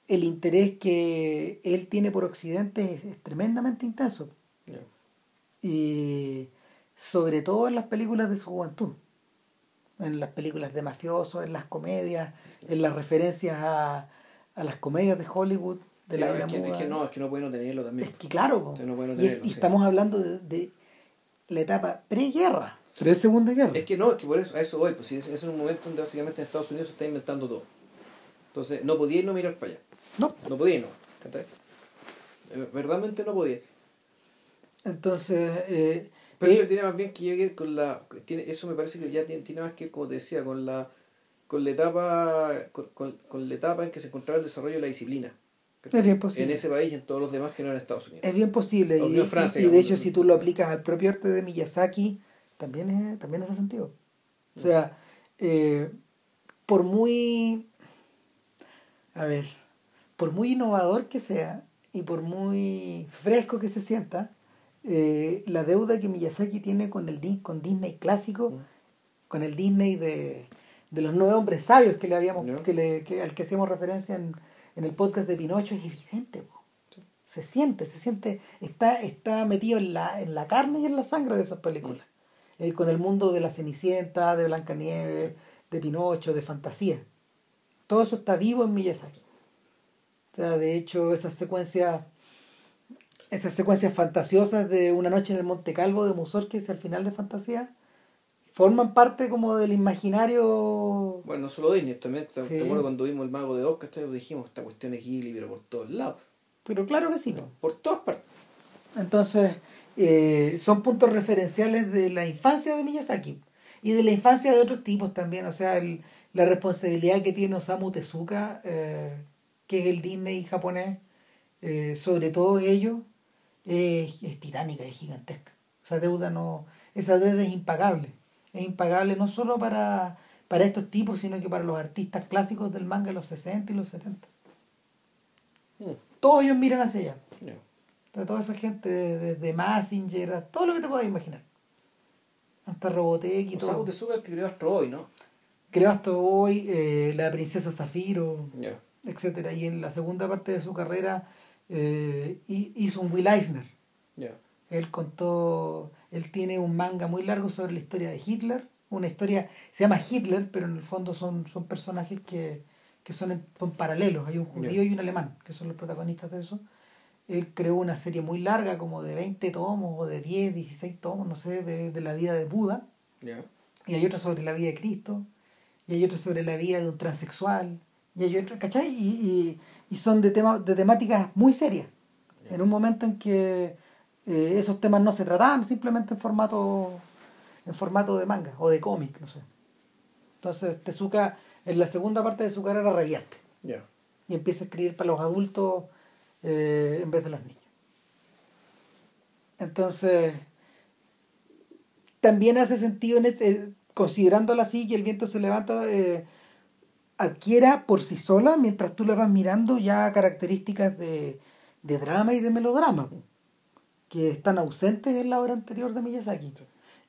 el interés que él tiene por Occidente es, es tremendamente intenso. Y sobre todo en las películas de su juventud, en las películas de mafiosos, en las comedias, en las referencias a, a las comedias de Hollywood, de Sí, la es, que, es que no, es que no tenerlo también. Es que claro, no y, y sí. estamos hablando de, de la etapa preguerra, pre-segunda guerra. Es que no, es que por eso, a eso voy, pues si es, es un momento donde básicamente en Estados Unidos se está inventando todo. Entonces, no podía ir no mirar para allá. No. No podía ir no. Eh, Verdaderamente no podía. Entonces, eh, Pero eh, eso tiene más bien que ver con la. Tiene, eso me parece que ya tiene, tiene más que ver, como te decía, con la con la etapa con, con- con la etapa en que se encontraba el desarrollo de la disciplina. Es bien posible. En ese país y en todos los demás que no en Estados Unidos. es bien posible. Y, vio y- Francia, y de hecho, si tú lo aplicas al propio arte de Miyazaki, también, es, también hace sentido. O sea, eh, por muy. A ver, por muy innovador que sea y por muy fresco que se sienta, eh, la deuda que Miyazaki tiene con el con Disney clásico, Mm. con el Disney de, de los nueve hombres sabios que le habíamos que le, que- al que hacíamos referencia en, en el podcast de Pinocho es evidente se siente se siente está está metido en la en la carne y en la sangre de esas películas. Eh, con el mundo de la Cenicienta de Blancanieves de Pinocho de fantasía. Todo eso está vivo en Miyazaki. O sea de hecho esas secuencias esas secuencias fantasiosas de Una noche en el Monte Calvo de Mussorgsky al final de Fantasía forman parte como del imaginario Bueno, no solo Disney, también te, Sí. te acuerdo cuando vimos el mago de Oz, ¿cachai? dijimos, esta cuestión es Ghibli, pero por todos lados. pero claro que sí po. Por todas partes. entonces eh, son puntos referenciales de la infancia de Miyazaki y de la infancia de otros tipos también o sea el- la responsabilidad que tiene Osamu Tezuka eh, que es el Disney japonés eh, sobre todo ello es, es titánica es gigantesca esa deuda no esa deuda es impagable es impagable no solo para para estos tipos sino que para los artistas clásicos del manga de los 60 y los 70 Mm, todos ellos miran hacia allá de toda esa gente, desde Massinger, a todo lo que te puedas imaginar. Hasta Robotech y Osamu todo. Tezuka que creó Astro Boy, ¿no? Creó hasta hoy eh, la princesa Zafiro, Ya. etcétera Y en la segunda parte de su carrera eh, hi- hizo un Will Eisner. Ya. Él contó, él tiene un manga muy largo sobre la historia de Hitler, una historia, se llama Hitler, pero en el fondo son, son personajes que, que son, en- son paralelos, hay un judío y un alemán, que son los protagonistas de eso. Él creó una serie muy larga, como de 20 tomos o de 10, 16 tomos, no sé, de, de la vida de Buda, Ya. y hay otro sobre la vida de Cristo, y hay otro sobre la vida de un transexual, y hay otro, ¿cachai? Y, y, son de, tema, de temáticas muy serias, en un momento en que eh, esos temas no se trataban simplemente en formato en formato de manga o de cómic, no sé. Entonces Tezuka en la segunda parte de su carrera revierte. Y empieza a escribir para los adultos eh, en vez de los niños. Entonces, también hace sentido en ese, considerándola así y el viento se levanta, eh, adquiera por sí sola, mientras tú la vas mirando, ya características de, de drama y de melodrama, que están ausentes en la obra anterior de Miyazaki.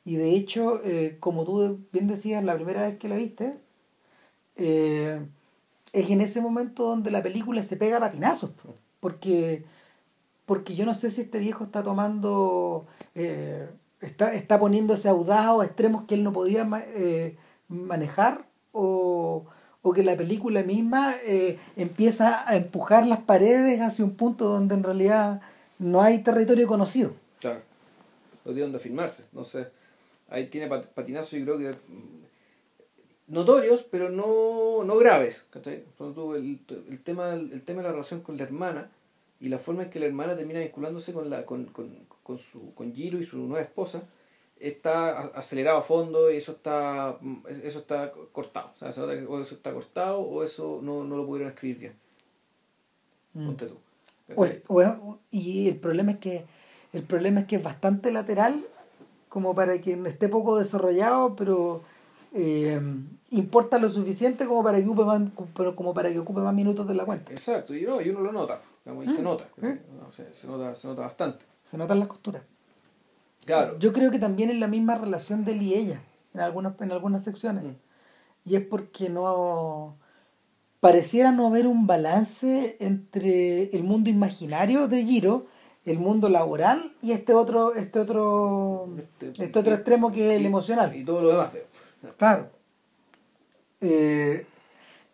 Y de hecho, eh, como tú bien decías la primera vez que la viste, eh, es en ese momento donde la película se pega a patinazos. Porque, porque yo no sé si este viejo está tomando, eh, está, está poniéndose audaz a extremos que él no podía manejar o, o, que la película misma empieza a empujar las paredes hacia un punto donde en realidad no hay territorio conocido. Claro, no tiene donde filmarse, no sé ahí tiene patinazos y creo que mm, notorios, pero no, no graves. El, el, tema, el tema de la relación con la hermana y la forma en que la hermana termina vinculándose con, la, con, con, con, su, con Giro y su nueva esposa está acelerado a fondo y eso está mm, eso está cortado. O sea, se nota que o eso está cortado o eso no, no lo pudieron escribir bien. Mm. Ponte tú. Y el problema es que el problema es que es bastante lateral como para que esté poco desarrollado, pero eh, importa lo suficiente como para que ocupe más, como para que ocupe más minutos de la cuenta. Exacto, y, no, y uno lo nota, y se ah, nota, ¿eh? se, nota, se nota bastante. Se notan las costuras. Claro. Yo creo que también es la misma relación de él y ella, en algunas, en algunas secciones. Mm. Y es porque no pareciera no haber un balance entre el mundo imaginario de Giro el mundo laboral y este otro este otro este, este otro extremo que es el emocional. y todo lo demás claro. Eh,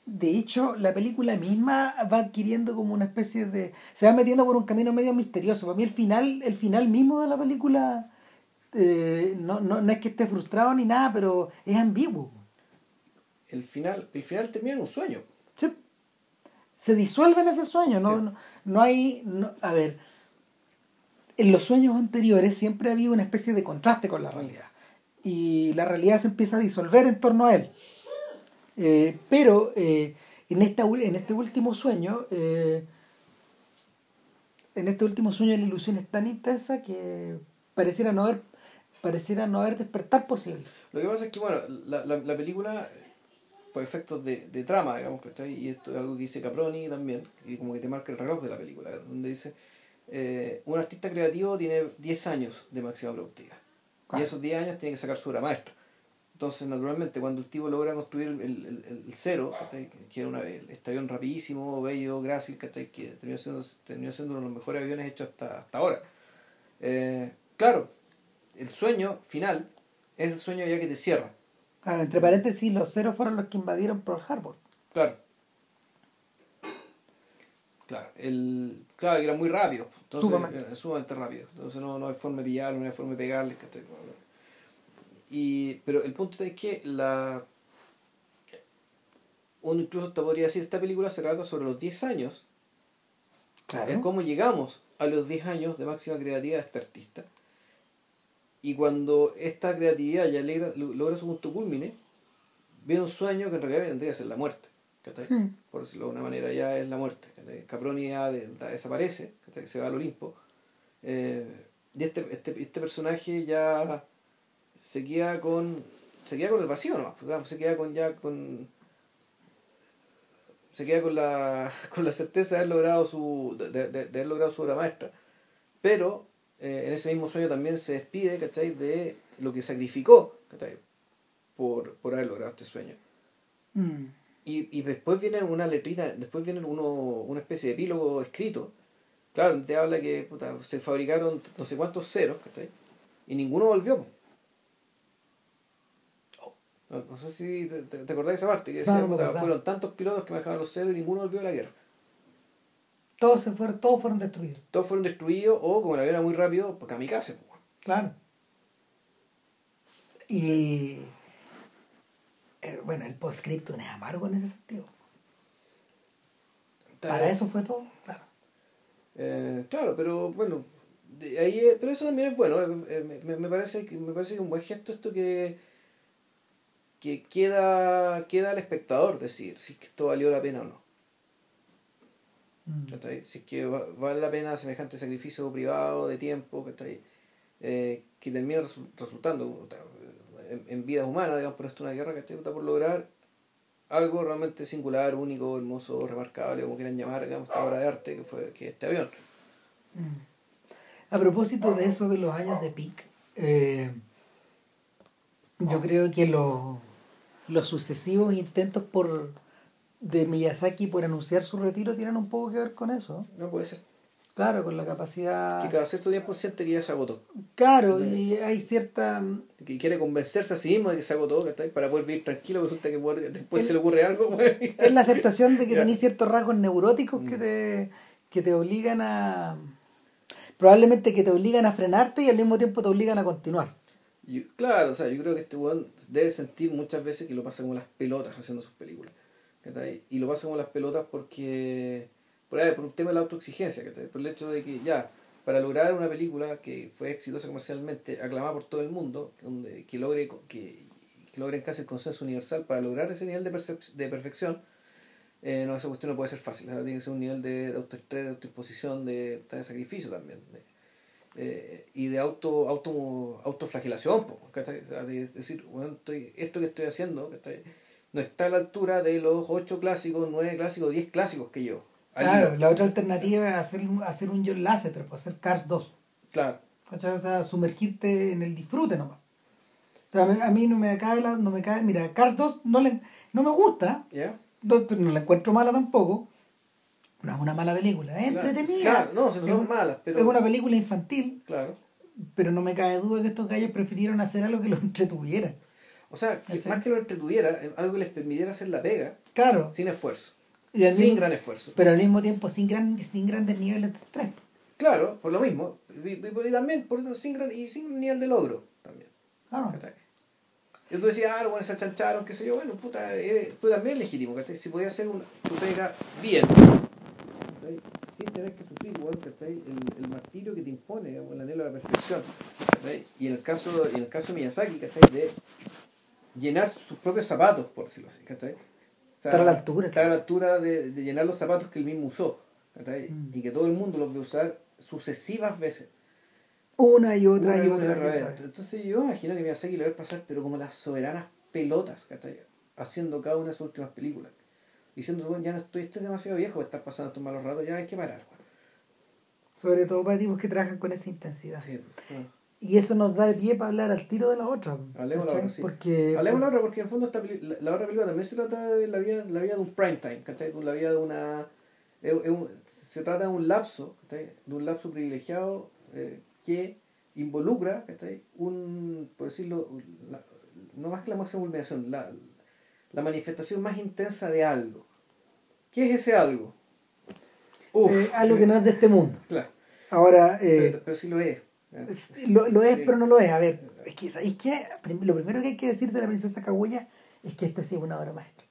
de hecho la película misma va adquiriendo como una especie de se va metiendo por un camino medio misterioso. Para mí el final el final mismo de la película eh, no, no, no es que esté frustrado ni nada pero es ambiguo. El final el final termina en un sueño sí se disuelve en ese sueño no, no, no hay no, a ver en los sueños anteriores siempre ha habido una especie de contraste con la realidad. Y la realidad se empieza a disolver en torno a él. Eh, pero eh, en, esta, en este último sueño, eh, en este último sueño la ilusión es tan intensa que pareciera no haber, pareciera no haber despertar posible. Lo que pasa es que, bueno, la, la, la película, efectos de, de trama, digamos, ahí, y esto es algo que dice Caproni también, y como que te marca el reloj de la película, donde dice eh, un artista creativo tiene 10 años de máxima productividad. Y esos 10 años tiene que sacar su obra maestra. Entonces, naturalmente, cuando el tipo logra construir el, el, el, cero, que era una, este avión rapidísimo, bello, grácil, que terminó siendo, terminó siendo uno de los mejores aviones hechos hasta, hasta ahora. Eh, claro, el sueño final es el sueño ya que te cierra. Claro, entre paréntesis, los ceros fueron los que invadieron Pearl Harbor. Claro. Claro, el, claro, era muy rápido. Entonces, sumamente. sumamente rápido. Entonces no, no hay forma de pillarlo, no hay forma de pegarle. Y, pero el punto es que la uno incluso te podría decir, esta película se trata sobre los 10 años. Claro. Es cómo llegamos a los 10 años de máxima creatividad de este artista. Y cuando esta creatividad ya logra, su punto culmine, viene un sueño que en realidad tendría que ser la muerte. Hmm. Por decirlo de una manera, ya es la muerte. Caproni ya desaparece, se va al Olimpo. Eh, y este, este, este personaje ya se queda con se queda con el vacío ¿no? se queda con ya con se queda con la con la certeza de haber logrado su de, de, haber logrado su obra maestra pero eh, en ese mismo sueño también se despide ¿cachai? de lo que sacrificó por, por haber logrado este sueño mm. Y, y después viene una letrita, después viene uno, una especie de epílogo escrito. Claro, te habla que puta, se fabricaron no sé cuántos ceros, Y ninguno volvió. No, sé si te, te, acordás de esa parte, que decía, fueron tantos pilotos que me dejaron los ceros y ninguno volvió a la guerra. Todos, se fueron, todos fueron destruidos. Todos fueron destruidos o, como la guerra muy rápido, pues kamikaze. Claro. Y eh, bueno, el postscriptum es amargo en ese sentido. Para eso fue todo, claro. Eh, claro, pero bueno, de ahí, eh, pero eso también es bueno. eh, me, me parece que me parece que un buen gesto esto que que queda queda al espectador decir si esto valió la pena o no. Mm. Si es que va- vale la pena semejante sacrificio privado de tiempo. Eh, que termina resu- resultando en, en vidas humanas, digamos, pero esto es una guerra que está por lograr algo realmente singular, único, hermoso, remarcable, como quieran llamar, digamos, esta obra de arte que fue que es este avión. A propósito de eso de los años de pic, eh, yo creo que lo- los sucesivos intentos por de Miyazaki por anunciar su retiro tienen un poco que ver con eso. No puede ser. Claro, con la capacidad. Que cada cierto tiempo siente que ya se agotó. Claro, y hay cierta. Que quiere convencerse a sí mismo de que se agotó, ¿cachai? Para poder vivir tranquilo, resulta que después se le ocurre algo. pues. Es la aceptación de que tenés ciertos rasgos neuróticos que Mm. te, que te obligan a. Probablemente que te obligan a frenarte y al mismo tiempo te obligan a continuar. Yo- claro, o sea, yo creo que este weón debe sentir muchas veces que lo pasa como las pelotas haciendo sus películas. Y lo pasa como las pelotas porque. Por, por un tema de la autoexigencia, ¿cachai? Por el hecho de que ya, para lograr una película que fue exitosa comercialmente, aclamada por todo el mundo, donde, que logre que, que casi el consenso universal para lograr ese nivel de, de perfección, eh, no, esa cuestión no puede ser fácil, sea, tiene que ser un nivel de, de autoestrés, de autoimposición, de, sacrificio también. eh, y de auto, auto autoflagelación, po, decir, bueno, estoy, esto que estoy haciendo ¿cachai? No está a la altura de los ocho clásicos, nueve clásicos, diez clásicos que yo. Claro, la otra alternativa es hacer, hacer un John Lasseter, pues hacer Cars 2. Claro. O sea, sumergirte en el disfrute nomás. O sea, a mí, no me cae la, no me cae, mira, Cars 2 no, le, no me gusta, ¿Ya? no, pero no la encuentro mala tampoco. No es una mala película, es Claro, entretenida. claro, no, si no Es son malas, pero- Es una película infantil, Claro. pero no me cae duda que estos gallos prefirieron hacer algo que los entretuviera. O sea, que más que lo entretuviera, eh, algo que les permitiera hacer la pega Claro, sin esfuerzo. Y sin mismo- gran esfuerzo. pero al mismo tiempo sin, gran, sin grandes niveles de estrés. Claro, por lo mismo. Y, también por, sin, gran- y sin nivel de logro también. Claro. Y tú decías, ah, bueno, se achancharon, qué sé yo, bueno, puta, eh, pues también es legítimo, ¿cachai? Si podía hacer una, tu pega bien, ¿cachai? sin tener que sufrir, igual, ¿cachai? El, el martirio que te impone, digamos, el anhelo de la perfección, ¿cachai? Y en el caso, en el caso de Miyazaki, ¿cachai? De llenar sus propios zapatos, por decirlo así, ¿cachai? O sea, Estar a la altura, Estar a la altura de, de llenar los zapatos que él mismo usó, ¿cachai? Mm. Y que todo el mundo los ve usar sucesivas veces. Una y otra Una y otra. otra y vez. otra vez. Entonces yo imagino que Miyazaki lo va a pasar, pero como las soberanas pelotas, ¿cachai? Haciendo cada una de sus últimas películas. Diciendo, bueno, ya no estoy, estoy demasiado viejo para estar pasando estos malos ratos, ya hay que parar. weón". Sobre todo para tipos que trabajan con esa intensidad. Sí, bueno. Y eso nos da el pie para hablar al tiro de la otra. Hablemos la otra, sí. Porque, Hablemos la otra, porque en el fondo esta la, la otra película también se trata de la vida, la vida de un prime time, ¿cachai? La vida de una... es- es un- se trata de un lapso, ¿cachai? De un lapso privilegiado eh, que involucra, ¿cachai? Un, por decirlo, la- no más que la máxima culminación, la, la manifestación más intensa de algo. ¿Qué es ese algo? Uf, eh, algo que no es de este mundo. Claro, Ahora, eh, pero, pero sí lo es. Lo, lo es, Sí. pero no lo es. A ver, es que, ¿sabéis qué? Lo primero que hay que decir de la princesa Kaguya es que esta sí es una obra maestra.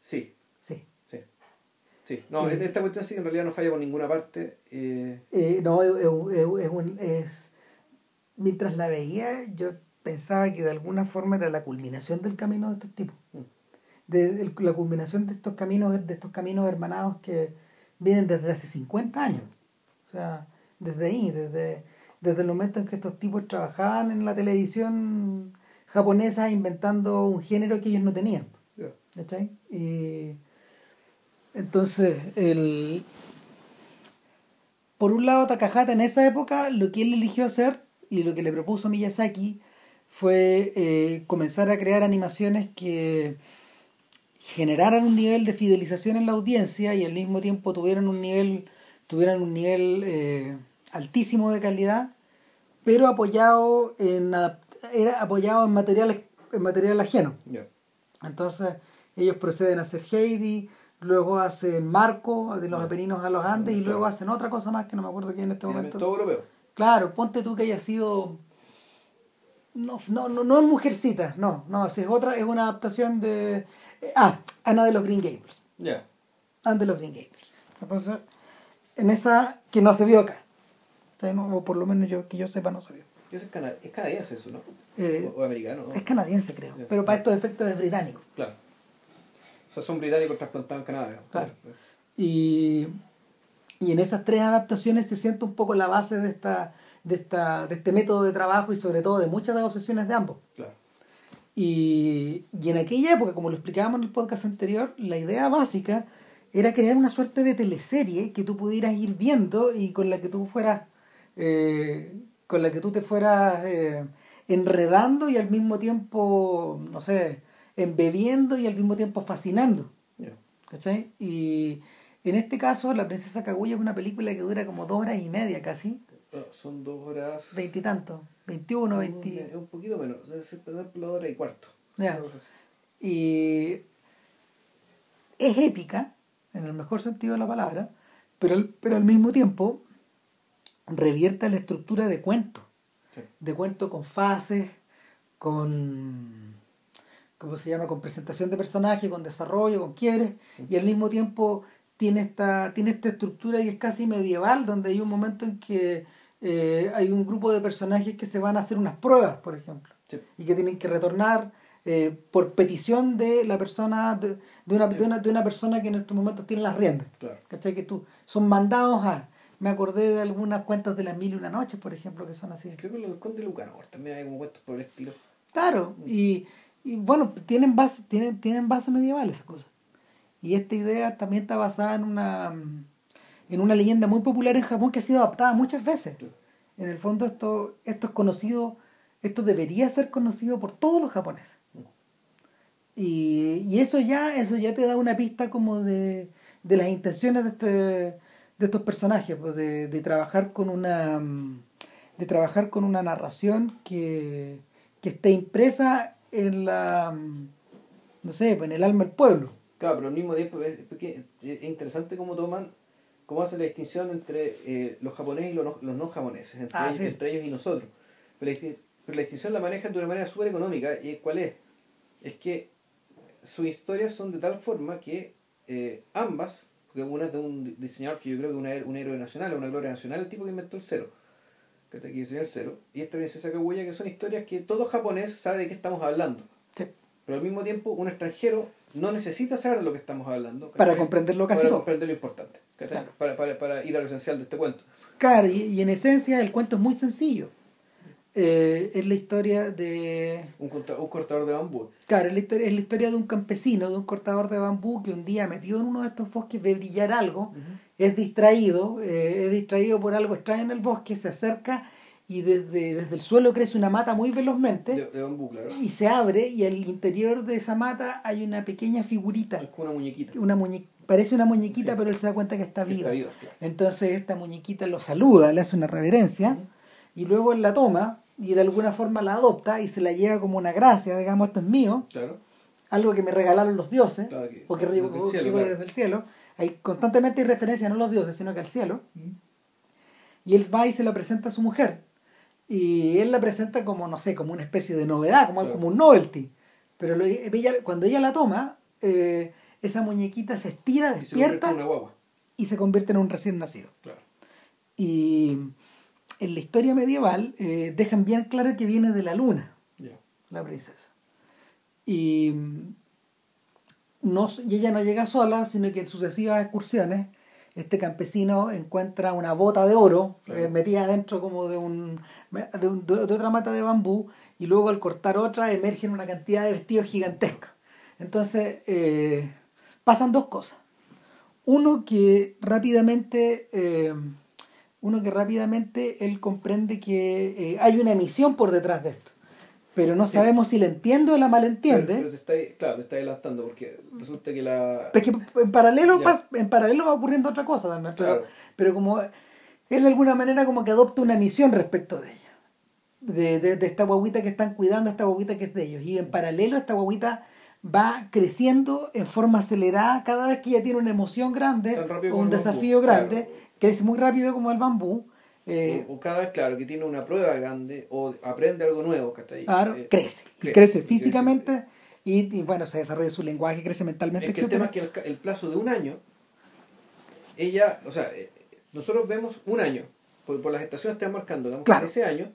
Sí, Sí. sí. Sí, no, esta cuestión sí en realidad no falla por ninguna parte. Eh, Eh, no, es, es- es un- es- mientras la veía, yo pensaba que de alguna forma era la culminación del camino de estos tipos. Mm. De, de la culminación de estos caminos, de estos caminos hermanados que vienen desde hace 50 años. O sea, desde ahí, desde, desde el momento en que estos tipos trabajaban en la televisión japonesa inventando un género que ellos no tenían. ¿Cachai? Y entonces, el... por un lado, Takahata en esa época, lo que él eligió hacer y lo que le propuso Miyazaki fue eh, comenzar a crear animaciones que generaran un nivel de fidelización en la audiencia y al mismo tiempo tuvieran un nivel, tuvieran un nivel eh, altísimo de calidad, pero apoyado en era apoyado en material, en material ajeno. Entonces ellos proceden a hacer Heidi, luego hacen Marco, de los Ya. Apeninos a los Andes, y luego hacen otra cosa más que no me acuerdo quién en este momento. Todo europeo. Claro, ponte tú que haya sido No, no, no, no es Mujercita, no, no, es otra, es una adaptación de. eh, ah, Ana de los Green Gables. Ya. Ana de los Green Gables. Entonces, en esa que no se vio acá. O, sea, no- o por lo menos yo que yo sepa no vio. Ese Es, cana- es canadiense eso, ¿no? Eh, o, o americano, ¿no? Es canadiense, creo. Pero para estos efectos es británico. Claro. O sea, son británicos trasplantados en Canadá. Claro. Y, y en esas tres adaptaciones se siente un poco la base de, esta, de, esta, de este método de trabajo y sobre todo de muchas de las obsesiones de ambos. Claro. Y, y en aquella época, como lo explicábamos en el podcast anterior, la idea básica era crear una suerte de teleserie que tú pudieras ir viendo y con la que tú fueras, eh, con la que tú te fueras eh, enredando y al mismo tiempo, no sé, embebiendo y al mismo tiempo fascinando. Ya. ¿Cachai? Y en este caso, La Princesa Kaguya es una película que dura como dos horas y media casi, Ah, Son dos horas. veintitantos, veintiuno, Un, veinti. un poquito menos. Ejemplo, la hora y cuarto. Así. Y es épica, en el mejor sentido de la palabra, pero, pero al mismo tiempo revierte a la estructura de cuento, Sí. de cuento con fases, con, ¿cómo se llama? Con presentación de personajes, con desarrollo, con quiebres, y al mismo tiempo tiene esta, tiene esta estructura y es casi medieval, donde hay un momento en que eh, hay un grupo de personajes que se van a hacer unas pruebas, por ejemplo Sí. y que tienen que retornar eh, por petición de la persona de, de una, de, una, de una persona que en estos momentos tiene las riendas Claro. ¿cachai? que tú son mandados a me acordé de algunas cuentas de las mil y una noches por ejemplo que son así. Creo que los Conde Lucanor también hay como cuentos por el estilo. claro y, y bueno tienen base tienen tienen base medieval esas cosas. Y esta idea también está basada en una en una leyenda muy popular en Japón que ha sido adaptada muchas veces. En el fondo esto, esto es conocido, esto debería ser conocido por todos los japoneses. Y, y eso ya, eso ya te da una pista como de, de las intenciones de, este, de estos personajes, pues de, de trabajar con una mm, de trabajar con una narración que, que esté impresa en la mm, no sé, pues en el alma del pueblo. Claro, pero al mismo tiempo es, interesante cómo toman, cómo hacen la distinción entre eh, los japoneses y los no, los no japoneses, entre, Ah, ellos, sí. entre ellos y nosotros. Pero la, pero la distinción la manejan de una manera súper económica. ¿Y cuál es? Es que sus historias son de tal forma que eh, ambas, porque una es de un diseñador que yo creo que es una- un héroe nacional, una gloria nacional, el tipo que inventó el cero, que diseñó el cero, y esta princesa Kaguya, que son historias que todo japonés sabe de qué estamos hablando. Sí. Pero al mismo tiempo, un extranjero no necesita saber de lo que estamos hablando. Para comprenderlo casi para todo. comprender lo importante. Para, para, para ir a lo esencial de este cuento. Claro, y, y en esencia el cuento es muy sencillo. Eh, es la historia de Un, corta- un cortador de bambú. Claro, es la, historia, es la historia de un campesino, de un cortador de bambú que un día metido en uno de estos bosques ve brillar algo, es distraído, eh, es distraído por algo extraño en el bosque, se acerca y desde, desde el suelo crece una mata muy velozmente De, de bambú, claro. y se abre y al interior de esa mata hay una pequeña figurita, Es como una muñequita. una muñe- parece una muñequita Sí. pero él se da cuenta que está viva. Está viva, claro. Entonces esta muñequita lo saluda, le hace una reverencia y luego él la toma y de alguna forma la adopta y se la lleva como una gracia, digamos, esto es mío, Claro. algo que me regalaron los dioses, Claro que- porque desde rico, el cielo, claro. desde el cielo. Hay constantemente hay referencia no a los dioses, sino que al cielo. Y él va y se lo presenta a su mujer. Y él la presenta como, no sé, como una especie de novedad, como, Claro. como un novelty. Pero lo- ella- cuando ella la toma, eh, esa muñequita se estira, Y se convierte despierta en una guagua. y se convierte en un recién nacido. Claro. Y en la historia medieval eh, dejan bien claro que viene de la luna la princesa. Y, mm, no, y ella no llega sola, sino que en sucesivas excursiones este campesino encuentra una bota de oro Claro. eh, metida dentro como de, un, de, un- de otra mata de bambú y luego al cortar otra emergen una cantidad de vestidos gigantescos. Entonces eh, pasan dos cosas. Uno que rápidamente uno que rápidamente él comprende que eh, hay una misión por detrás de esto. Pero no Sí. sabemos si la entiende o la malentiende. Pero, pero te está, claro, te está adelantando porque resulta que la. Es que en paralelo, Ya. en paralelo va ocurriendo otra cosa también, pero, Claro. pero como él de alguna manera como que adopta una misión respecto de ella. De, de, de esta guaguita que están cuidando, esta guaguita que es de ellos. Y en paralelo esta guaguita va creciendo en forma acelerada cada vez que ella tiene una emoción grande un desafío grande, claro. Crece muy rápido como el bambú eh, o, o cada vez, claro, que tiene una prueba grande o aprende algo nuevo, ¿cachai? claro, Eh, crece. Y crece, físicamente y, y, bueno, se desarrolla su lenguaje, crece mentalmente, Es que el tema es que el, el plazo de un año, ella, o sea, eh, nosotros vemos un año, por, por las estaciones están marcando, digamos, que Claro. en ese año,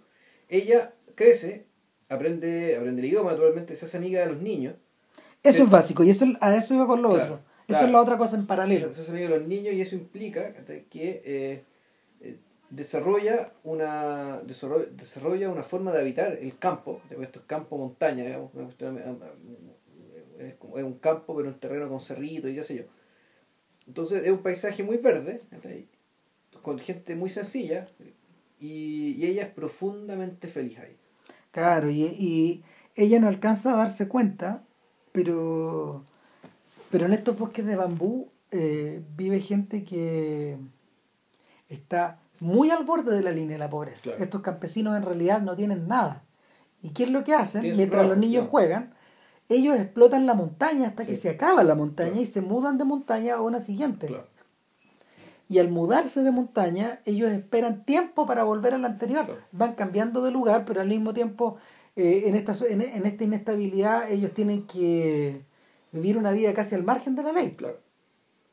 ella crece, aprende, aprende el idioma, naturalmente se hace amiga de los niños, Eso es básico y eso, a eso iba con lo Claro, otro. Eso claro. es la otra cosa en paralelo. se, se de los niños y eso implica que eh, eh, desarrolla una desarrolla, desarrolla una forma de habitar el campo, esto es campo montaña, digamos, eh, es, un campo pero un terreno con cerrito y qué sé yo. Entonces es un paisaje muy verde, con gente muy sencilla y, y ella es profundamente feliz ahí. Claro, y, y ella no alcanza a darse cuenta, pero, pero en estos bosques de bambú eh, vive gente que está muy al borde de la línea de la pobreza. Claro. Estos campesinos en realidad no tienen nada. ¿Y qué es lo que hacen? Mientras trabajo, los niños claro. juegan, ellos explotan la montaña hasta que Sí. se acaba la montaña Claro. y se mudan de montaña a una siguiente. Y al mudarse de montaña, ellos esperan tiempo para volver a la anterior. Van cambiando de lugar, pero al mismo tiempo, eh, en, esta, su- en, en esta inestabilidad, ellos tienen que vivir una vida casi al margen de la ley. Claro.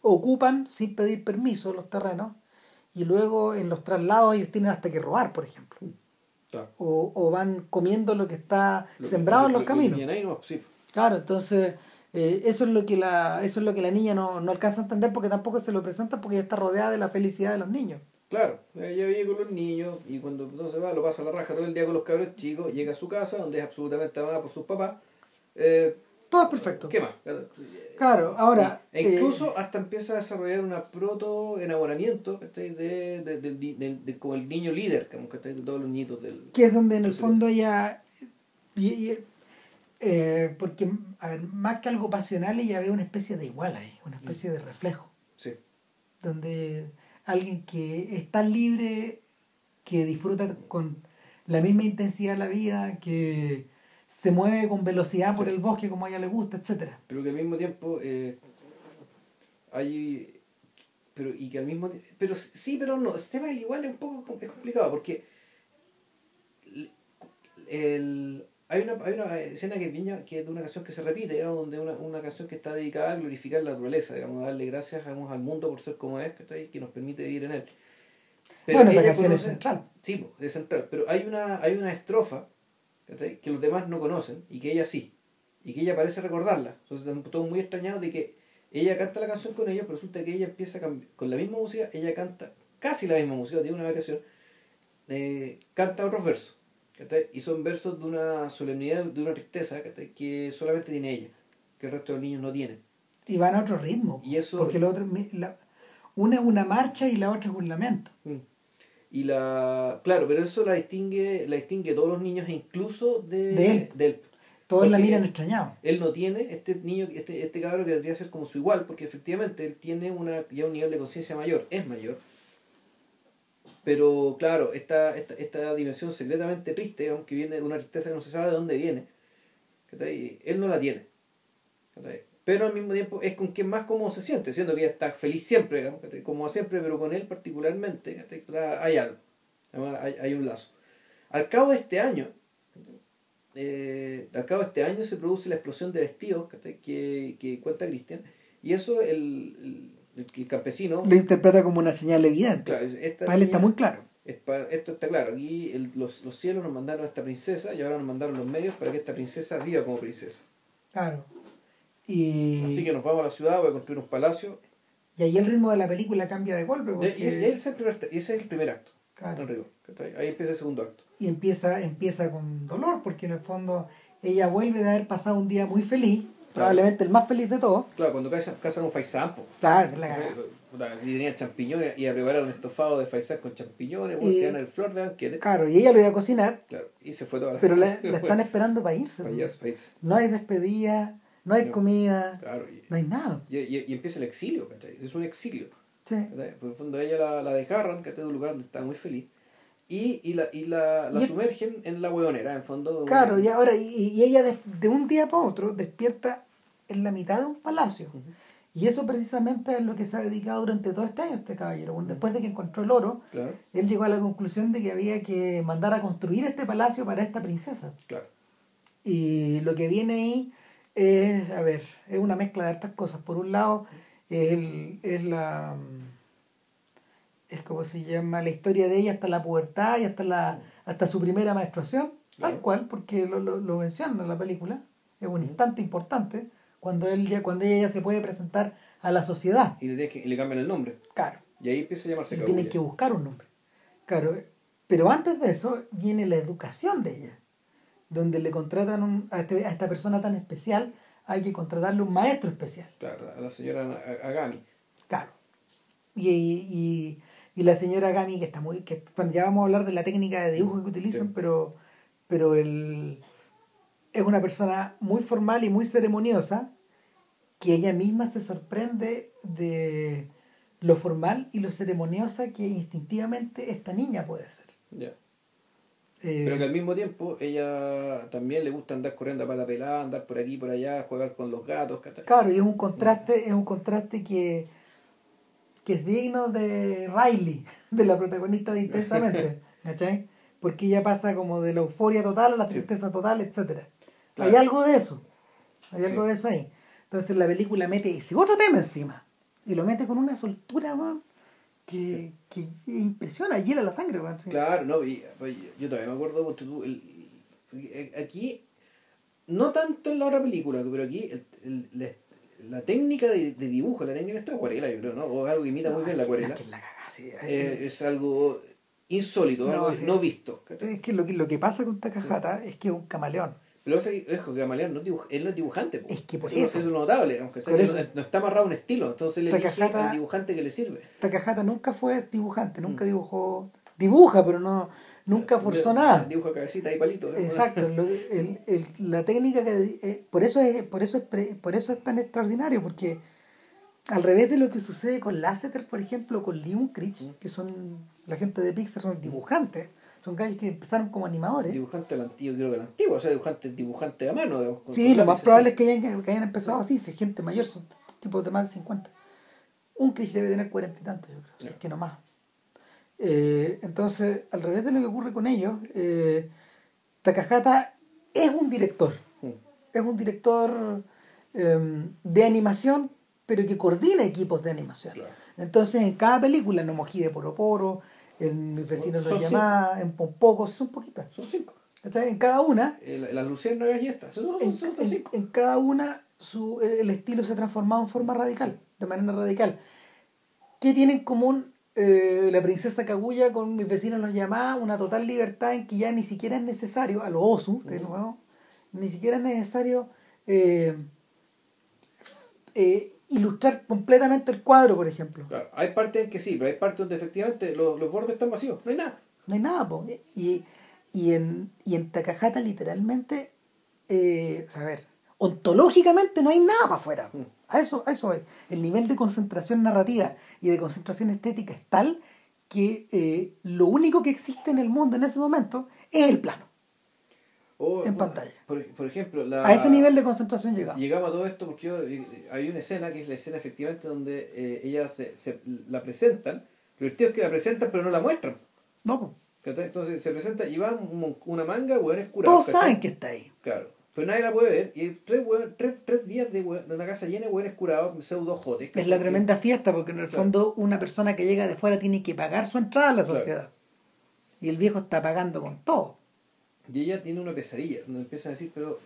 Ocupan sin pedir permiso los terrenos y luego en los traslados ellos tienen hasta que robar, por ejemplo. Claro. O, o van comiendo lo que está Lo- sembrado en lo- los lo- lo caminos. que viene ahí, no, sí. Claro, entonces eh, eso es lo que la eso es lo que la niña no, no alcanza a entender porque tampoco se lo presenta porque ella está rodeada de la felicidad de los niños. Claro, ella vive con los niños y cuando no se va lo pasa a la raja todo el día con los cabros chicos, llega a su casa donde es absolutamente amada por sus papás. Eh, Todo es perfecto. ¿Qué más? Claro, ahora. E eh, incluso hasta empieza a desarrollar una proto enamoramiento de, de, de- como el niño líder, como, ¿cachai? de todos los niños del... que es donde en el fondo ella. y- y, eh, porque, a ver, más que algo pasional, ella ve una especie de igual ahí, una especie de reflejo. Sí, Donde alguien que es tan libre, que disfruta con la misma intensidad la vida, que se mueve con velocidad por el bosque como a ella le gusta, etcétera pero que al mismo tiempo eh, hay... Pero, y que al mismo. Pero sí, pero no. El tema del igual es un poco es complicado porque el, hay, una, hay una escena que, viña, que es de una canción que se repite, digamos, donde una, una canción que está dedicada a glorificar la naturaleza, digamos, a darle gracias digamos, al mundo por ser como es, que, está ahí, que nos permite vivir en él. bueno, esa canción es conoce- central. Sí, es central. Pero hay una, hay una estrofa que los demás no conocen y que ella sí. Y que ella parece recordarla. Entonces están todos muy extrañados de que ella canta la canción con ellos, pero resulta que ella empieza a cambi- con la misma música, ella canta casi la misma música, tiene una variación, eh, canta otros versos. ¿cachai? Y son versos de una solemnidad, de una tristeza que solamente tiene ella, que el resto de los niños no tienen. Y van a otro ritmo. Y eso- Porque lo otro, la- una es una marcha y la otra es un lamento. Mm. Y la. Claro, pero eso la distingue, la distingue todos los niños e incluso de, De él. de él. Todos la miran extrañados. Él no tiene, este niño, este, este cabro que debería ser como su igual, porque efectivamente él tiene una, ya un nivel de conciencia mayor, es mayor. Pero claro, esta, esta, esta dimensión secretamente triste, aunque viene de una tristeza que no se sabe de dónde viene, él no la tiene. Pero al mismo tiempo es con quien más cómodo se siente, siendo que ella está feliz siempre, como siempre, pero con él particularmente hay algo, Además, hay, hay un lazo. Al cabo de este año, eh, al cabo de este año se produce la explosión de vestidos que, que cuenta Cristian, y eso el, el, campesino... Lo interpreta como una señal evidente. claro, es- esta Para él está muy claro. es esto está claro, aquí el- los, los cielos nos mandaron a esta princesa y ahora nos mandaron los medios para que esta princesa viva como princesa. Claro. Y, Así que nos vamos a la ciudad, voy a construir un palacio. y ahí el ritmo de la película cambia de golpe. Porque, Y ese, es el primer, ese es el primer acto, claro. Ahí empieza el segundo acto. y empieza, empieza con dolor, porque en el fondo ella vuelve de haber pasado un día muy feliz, probablemente el más feliz de todos. Claro, cuando casan, casan un faisán, Claro, es la cagada. Y tenían champiñones y a preparar un estofado de faisán con champiñones, pues, Y- se dan el flor de banquete. Claro, y ella lo iba a cocinar, Claro, y se fue toda la pero la, la están esperando para irse. para irse, para irse. No hay despedida, no hay No. comida, Claro, y, no hay nada. y, y- y empieza el exilio, ¿cachai? Es un exilio. Sí. Por el fondo ella la, la desgarran, que de un lugar donde está muy feliz. Y, y la, y la, la sumergen en la hueonera, en el fondo. Claro, y ahora, y, y ella de, de un día para otro despierta en la mitad de un palacio. Ujú. Y eso precisamente es lo que se ha dedicado durante todo este año este caballero. Bueno, después de que encontró el oro, Claro, él llegó a la conclusión de que había que mandar a construir este palacio para esta princesa. claro. Y lo que viene ahí es, a ver, es una mezcla de hartas cosas. Por un lado, es, el- es la. Es como se llama la historia de ella hasta la pubertad y hasta la hasta su primera menstruación, tal cual, porque lo, lo, lo menciona en la película. Es un instante importante cuando él ya, cuando ella ya se puede presentar a la sociedad. Y le, que- y le cambian el nombre. Claro. Y ahí empieza a llamarse Y tienen que buscar un nombre. Claro, pero antes de eso viene la educación de ella, donde le contratan un- a, este- a esta persona tan especial, hay que contratarle un maestro especial. Claro, a la señora Agami. Claro. Y, y, y la señora Gami, que está muy. Que, bueno, ya vamos a hablar de la técnica de dibujo que utilizan, Sí. pero, pero el, es una persona muy formal y muy ceremoniosa, que ella misma se sorprende de lo formal y lo ceremoniosa que instintivamente esta niña puede ser. Ya. Eh, Pero que al mismo tiempo ella también le gusta andar corriendo a pata pelada, andar por aquí por allá, jugar con los gatos, ¿cachai? Claro, y es un contraste, es un contraste que, que es digno de Riley, de la protagonista de Intensamente, ¿cachai? Porque ella pasa como de la euforia total a la Sí. tristeza total, etcétera. Hay algo de eso, hay algo Sí. de eso ahí. Entonces la película mete ese otro tema encima, y lo mete con una soltura, weón, que, que impresiona, hiela la sangre, sí. Claro, no, y, yo todavía me acuerdo, porque tú, el- aquí, no tanto en la otra película, pero aquí el- el- la, la técnica de, de dibujo, la técnica de esta acuarela, yo creo, ¿no? O algo que imita No, muy bien es la acuarela, es la sí. eh, es algo insólito, No, algo sí. no visto. Es que lo que, lo que pasa con Takahata es que es un camaleón. Pero es que Gamaleón no es dibuj- él no es dibujante. po. Es que por eso, es lo notable. Por Que eso. No, no está amarrado a un estilo, entonces le elige al dibujante que le sirve. Takahata nunca fue dibujante, Mm. nunca dibujó, dibuja, pero no nunca forzó nada. Dibuja cabecita y palito. ¿no? Exacto, lo- el- el- la técnica que eh, por eso es por eso es pre- por eso es tan extraordinario porque al revés de lo que sucede con Lasseter, por ejemplo, con Lee Unkrich, Mm. que son la gente de Pixar son dibujantes, son gallos que empezaron como animadores. Dibujante del antiguo, creo que el antiguo, o sea, dibujante, dibujante a mano. digamos, Sí, lo más probable es que hayan, que hayan empezado así, si gente mayor, son tipos de más de 50. Un Chris debe tener cuarenta y tantos, yo creo, si Ya. es que no más. Eh, entonces, al revés de lo que ocurre con ellos, eh, Takahata es un director, Mm. es un director eh, de animación, pero que coordina equipos de animación. Claro. Entonces, en cada película, en Mojí de Poro Poro, en Mis vecinos los cinco. llamaban, en Pompocos, son poquitas. Son cinco. ¿cachai? En cada una Las luciérnagas y estas. Son, son, en, son en- cinco. en cada una su, el, el estilo se ha transformado en forma radical, de manera radical. ¿Qué tiene en común eh, la princesa Kaguya con mis vecinos los llamaban? Una total libertad en que ya ni siquiera es necesario, a lo Osu, de nuevo, ni siquiera es necesario eh, eh, ilustrar completamente el cuadro, por ejemplo. Claro, Hay partes en que sí, pero hay partes donde efectivamente los, los bordes están vacíos. No hay nada. No hay nada, po. Y, y, en, y en Takahata literalmente, eh, a ver, ontológicamente no hay nada para afuera. Mm. A eso, a eso es. El nivel de concentración narrativa y de concentración estética es tal que eh, lo único que existe en el mundo en ese momento es el plano. O, En bueno, pantalla. Por, por ejemplo, la, A ese nivel de concentración llegamos. Llegamos a todo esto porque yo, eh, hay una escena que es la escena efectivamente donde eh, ella se, se- la presentan. Lo divertido es que la presentan pero no la muestran. No. Entonces se presenta y va un- una manga, hueones curados. Todos ¿cachai? saben que está ahí. Claro. Pero nadie la puede ver. Y tres, hueón- tres, tres días de, una casa llena de hueones curados, pseudo jotes. Es la tremenda fiesta porque en el Claro. fondo una persona que llega de fuera tiene que pagar su entrada a la Claro. sociedad. Y el viejo está pagando con todo. Y ella tiene una pesadilla, donde empiezan a decir, pero...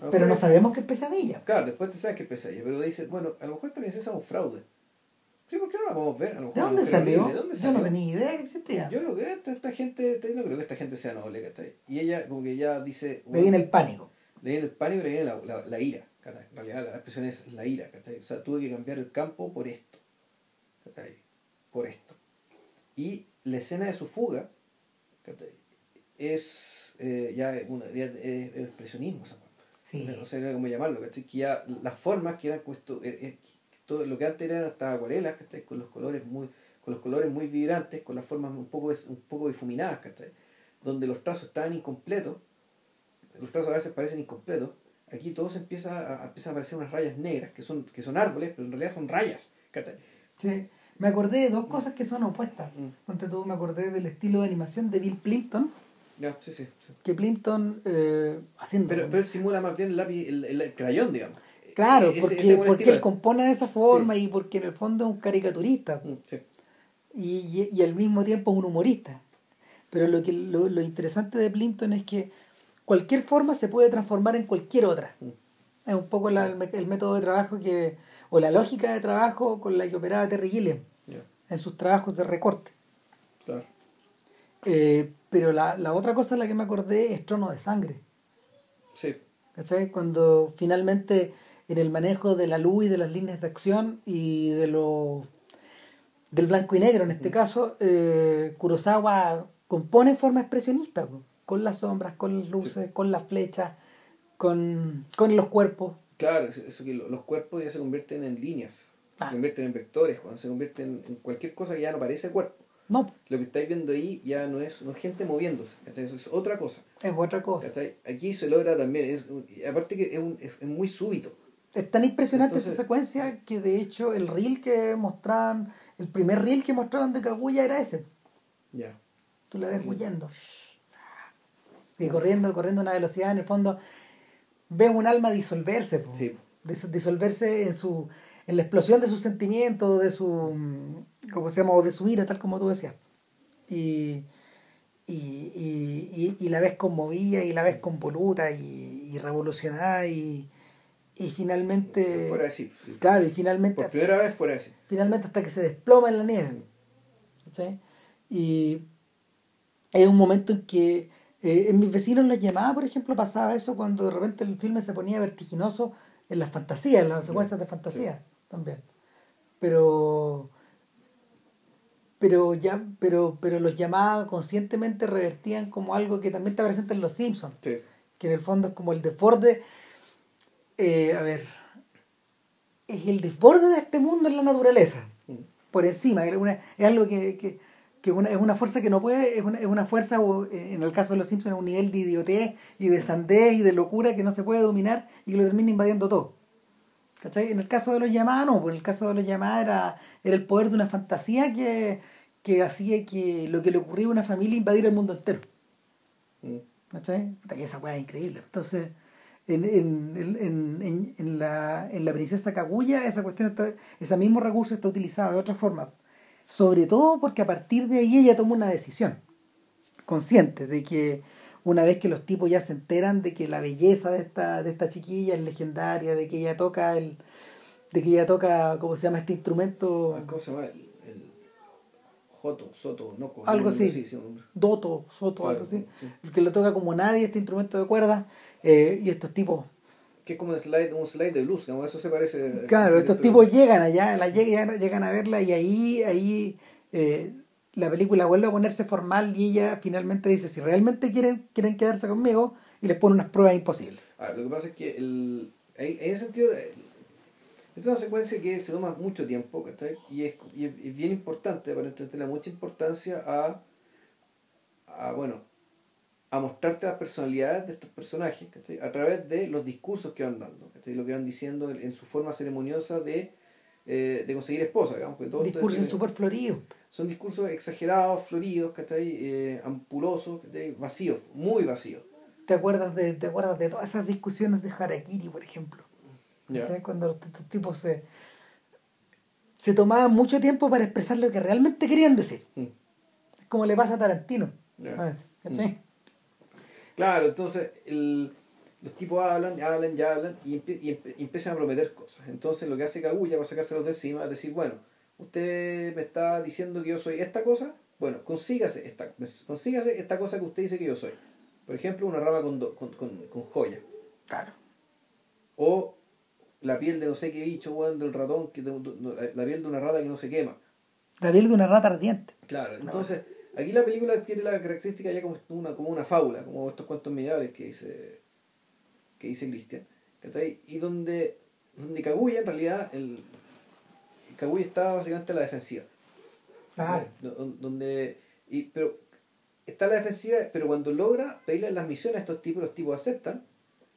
a Pero no mejor- sabemos qué es pesadilla. Claro, después te sabes que es pesadilla, pero dice, bueno, a lo mejor esta princesa es un fraude. Sí, ¿por qué no la podemos ver? A lo mejor ¿De es dónde salió? horrible. ¿De dónde Yo salió? no tenía idea que existía. Yo creo que esta, esta gente, no creo que esta gente sea noble, ¿cachai? Y ella como que ya dice... Me viene el pánico. Le viene el pánico y le viene la, la, la ira, ¿cachai? En realidad la expresión es la ira, ¿cachai? O sea, tuve que cambiar el campo por esto, ¿cachai? Por esto. Y la escena de su fuga, ¿cachai? Es eh, ya, una, ya es, es expresionismo, esa cosa. Sí. No sé cómo llamarlo, ¿cachai? Que ya las formas que eran puesto, eh, eh, todo lo que antes eran estas acuarelas, ¿cachai? Con los colores muy, con los colores muy vibrantes, con las formas un poco, un poco difuminadas, ¿cachai? Donde los trazos estaban incompletos, los trazos a veces parecen incompletos, aquí todo se empieza a, empiezan a aparecer unas rayas negras, que son, que son árboles, pero en realidad son rayas. ¿cachai? Sí. Me acordé de dos cosas que son opuestas. Mm. Ponte tú, me acordé del estilo de animación de Bill Plimpton, Ya, sí, sí. sí. que Plimpton eh, haciendo... Pero, pero él simula más bien el lápiz, el, el, el crayón, digamos. claro, Ese- porque, ese buen porque estilo. él compone de esa forma y porque en el fondo es un caricaturista Mm, sí. y, y, y al mismo tiempo es un humorista. Pero lo, que, lo, lo interesante de Plimpton es que cualquier forma se puede transformar en cualquier otra. Mm. Es un poco la- el, me- el método de trabajo que, o la lógica de trabajo con la que operaba Terry Gilliam Ya, en sus trabajos de recorte. claro. Eh, pero la, la otra cosa de la que me acordé es Trono de Sangre. Sí. ¿Cachai? Cuando finalmente en el manejo de la luz y de las líneas de acción y de lo del blanco y negro en este caso, eh, Kurosawa compone en forma expresionista, po, con las sombras, con las luces, con las flechas, con, con los cuerpos. Claro, eso que lo- los cuerpos ya se convierten en líneas, Ah. se convierten en vectores, cuando se convierten en cualquier cosa que ya no parece cuerpo. No, Lo que estáis viendo ahí ya no es, no es gente moviéndose, ¿cachai? eso es otra cosa. es otra cosa. ¿cachai? Aquí se logra también, es, aparte que es, un- es- es muy súbito. Es tan impresionante Entonces- esa secuencia que de hecho el reel que mostraban, el primer reel que mostraron de Kaguya era ese. Ya. Tú la ves huyendo. Y corriendo, corriendo a una velocidad, en el fondo, ves un alma disolverse. po. Sí. Dis- disolverse en su en la explosión de sus sentimientos, de su mm, ¿cómo se llama? o de su ira, tal como tú decías. Y, y, y, y, la ves conmovida y la ves convoluta y, y revolucionada y, y finalmente Fuera de sí. sí. claro y finalmente Por primera vez fuera de sí. finalmente hasta que se desploma en la nieve. ¿cachai? Y es un momento en que eh, en mis vecinos les llamaba, por ejemplo, pasaba eso cuando de repente el filme se ponía vertiginoso en las fantasías, en las secuencias de fantasía también. Pero pero ya pero pero los llamados conscientemente revertían como algo que también está presente en los Simpsons Sí. que en el fondo es como el desborde, eh, a ver, es el desborde de este mundo en la naturaleza, Mm. por encima, es, una- es algo que, que, que una, es una fuerza que no puede, es una, es una fuerza, o, eh, en el caso de los Simpsons, es un nivel de idiotez y de sandez y de locura que no se puede dominar y que lo termina invadiendo todo. ¿Cachai? En el caso de los llamados, no, pues en el caso de los llamados era, era el poder de una fantasía que, que hacía que lo que le ocurría a una familia invadiera el mundo entero. Mm. ¿Cachai? Y esa weá es increíble. Entonces, en, en, en, en, en la, en la princesa Kaguya, esa cuestión está, ese mismo recurso está utilizado de otra forma. Sobre todo porque a partir de ahí ella toma una decisión consciente de que una vez que los tipos ya se enteran de que la belleza de esta, de esta chiquilla es legendaria, de que ella toca el, de que ella toca, ¿cómo se llama este instrumento? ¿Cómo se llama? El, el Joto, Soto, Noco. Algo no, así. sí. Doto, soto, Claro, algo así. sí. El que lo toca como nadie, este instrumento de cuerda, eh, y estos tipos Que es como un slide, un slide de blues, como eso se parece. Claro, estos tipos llegan allá, la llegan, llegan a verla y ahí, ahí eh, la película vuelve a ponerse formal y ella finalmente dice si realmente quieren, quieren quedarse conmigo y les pone unas pruebas imposibles. Ah, lo que pasa es que el, en ese sentido eh, es una secuencia que se toma mucho tiempo ¿cachai? y, es, y es, bien importante, aparentemente tiene mucha importancia a, a bueno a mostrarte las personalidades de estos personajes ¿cachai? a través de los discursos que van dando, ¿cachai? lo que van diciendo en, en su forma ceremoniosa de, eh, de conseguir esposa, digamos, todo Discursos súper floridos. Son discursos exagerados, floridos, ¿cachai? Eh, ampulosos, ¿cachai? vacíos, muy vacíos. ¿Te acuerdas de, te acuerdas de todas esas discusiones de Harakiri, por ejemplo? ¿Cachai? Cuando estos tipos se, se tomaban mucho tiempo para expresar lo que realmente querían decir. Mm. Es como le pasa a Tarantino. A veces, ¿cachai? Claro, entonces el, los tipos hablan, hablan, ya hablan y, empie- y empe- y empiezan a prometer cosas. Entonces lo que hace Kaguya para sacárselos de encima es decir, bueno, usted me está diciendo que yo soy esta cosa, bueno, consígase esta, consígase esta cosa que usted dice que yo soy. Por ejemplo, una rama con, do- con, con, con joya. Claro. O la piel de no sé qué bicho, weón, del ratón, que de- de- la piel de una rata que no se quema. La piel de una rata ardiente. Claro, entonces aquí la película tiene la característica ya como una, como una fábula, como estos cuentos medievales que dice que dice Christian, ¿cachai? Y donde, donde Kaguya en realidad, el Kaguya está básicamente a la defensiva. Claro. Donde, y, pero está a la defensiva, pero cuando logra pedirle las misiones a estos tipos, los tipos aceptan,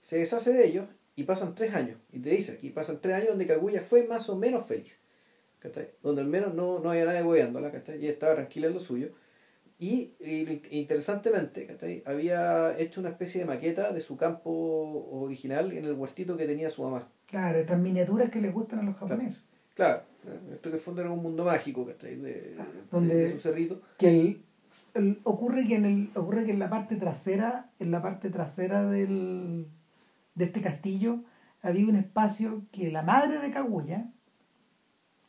se deshace de ellos y pasan tres años. Y te dice aquí, pasan tres años donde Kaguya fue más o menos feliz. ¿cachai? Donde al menos no, no había nadie hueándola, ¿cachai? Y estaba tranquila en lo suyo. Y, y interesantemente, ¿cachai? Había hecho una especie de maqueta de su campo original en el huertito que tenía su mamá. Claro, estas miniaturas que les gustan a los japoneses. Claro, esto que en fondo era un mundo mágico, ¿cachai? De, donde de su cerrito. Que el, el- ocurre que en el ocurre que en la parte trasera, en la parte trasera del de este castillo había un espacio que la madre de Kaguya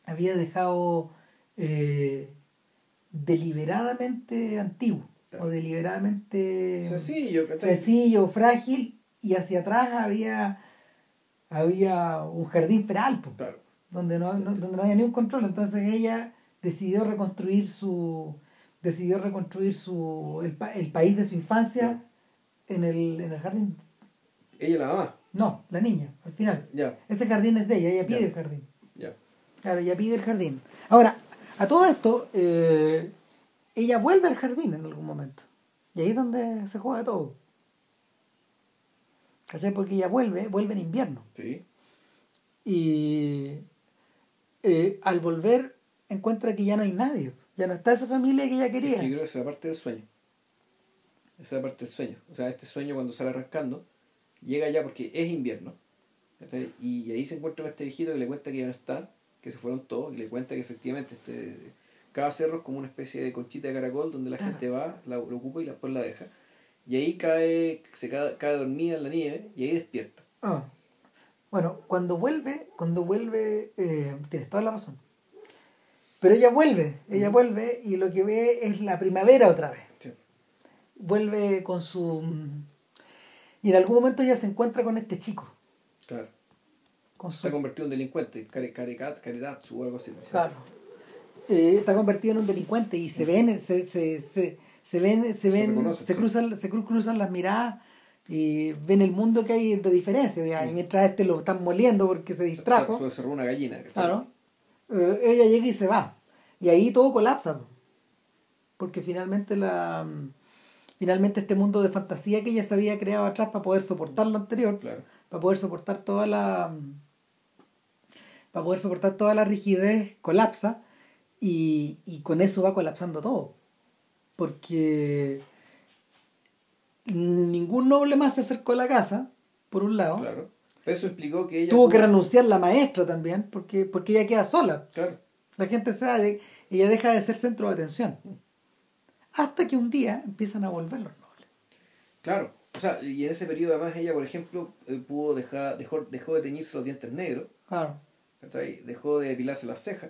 había dejado eh, deliberadamente antiguo Claro. o deliberadamente Sencillo, ¿cachai? sencillo, frágil y hacia atrás había había un jardín feral Claro. Donde no, no- donde no había ni un control entonces ella decidió reconstruir su decidió reconstruir su el, el país de su infancia en el, en el jardín Ella la mamá. no la niña al final ese jardín es de ella ella pide el jardín. Claro, ella pide el jardín. Ahora, a todo esto, eh, ella vuelve al jardín en algún momento. Y ahí es donde se juega todo. ¿Cachai? Porque ella vuelve, vuelve en invierno. Sí. Y eh, al volver encuentra que ya no hay nadie. Ya no está esa familia que ella Es que quería. yo creo que esa es la parte del sueño. Esa es la parte del sueño. O sea, este sueño cuando sale arrancando, llega ya porque es invierno. Y, ahí se encuentra con este viejito que le cuenta que ya no están, que se fueron todos, y le cuenta que efectivamente este, cada cerro es como una especie de conchita de caracol donde la Claro. gente va, la, lo ocupa y después la deja. Y ahí cae, se cae, cae dormida en la nieve y ahí despierta. Ah. Bueno, cuando vuelve, cuando vuelve, eh, tienes toda la razón. Pero ella vuelve, ella vuelve y lo que ve es la primavera otra vez. Sí. vuelve con su... Y en algún momento ella se encuentra con este chico. Claro. Con su... Está convertido en delincuente, kare, karekat, karedatsu o algo así. ¿no? Claro. Eh, está convertido en un delincuente y se ven, se, se, se, se ven, se ven, reconocen, se sí. cruzan, se cru- cruzan las miradas y ven el mundo que hay de diferencia. digamos, Y mientras a este lo están moliendo porque se distrajo. Se, se una gallina. Claro. Eh, ella llega y se va. Y ahí todo colapsa. po. Porque finalmente la finalmente este mundo de fantasía que ella se había creado atrás para poder soportar lo anterior, Claro. para poder soportar toda la para poder soportar toda la rigidez, colapsa y, y con eso va colapsando todo. Porque ningún noble más se acercó a la casa, por un lado. Claro. Eso implicó que ella. Tuvo que renunciar la maestra también, porque, porque ella queda sola. Claro. La gente se va, ella deja de ser centro de atención. Hasta que un día empiezan a volver los nobles. Claro. O sea, y en ese periodo además ella, por ejemplo, eh, pudo dejar, dejó, dejó de teñirse los dientes negros, Claro. dejó de depilarse las cejas.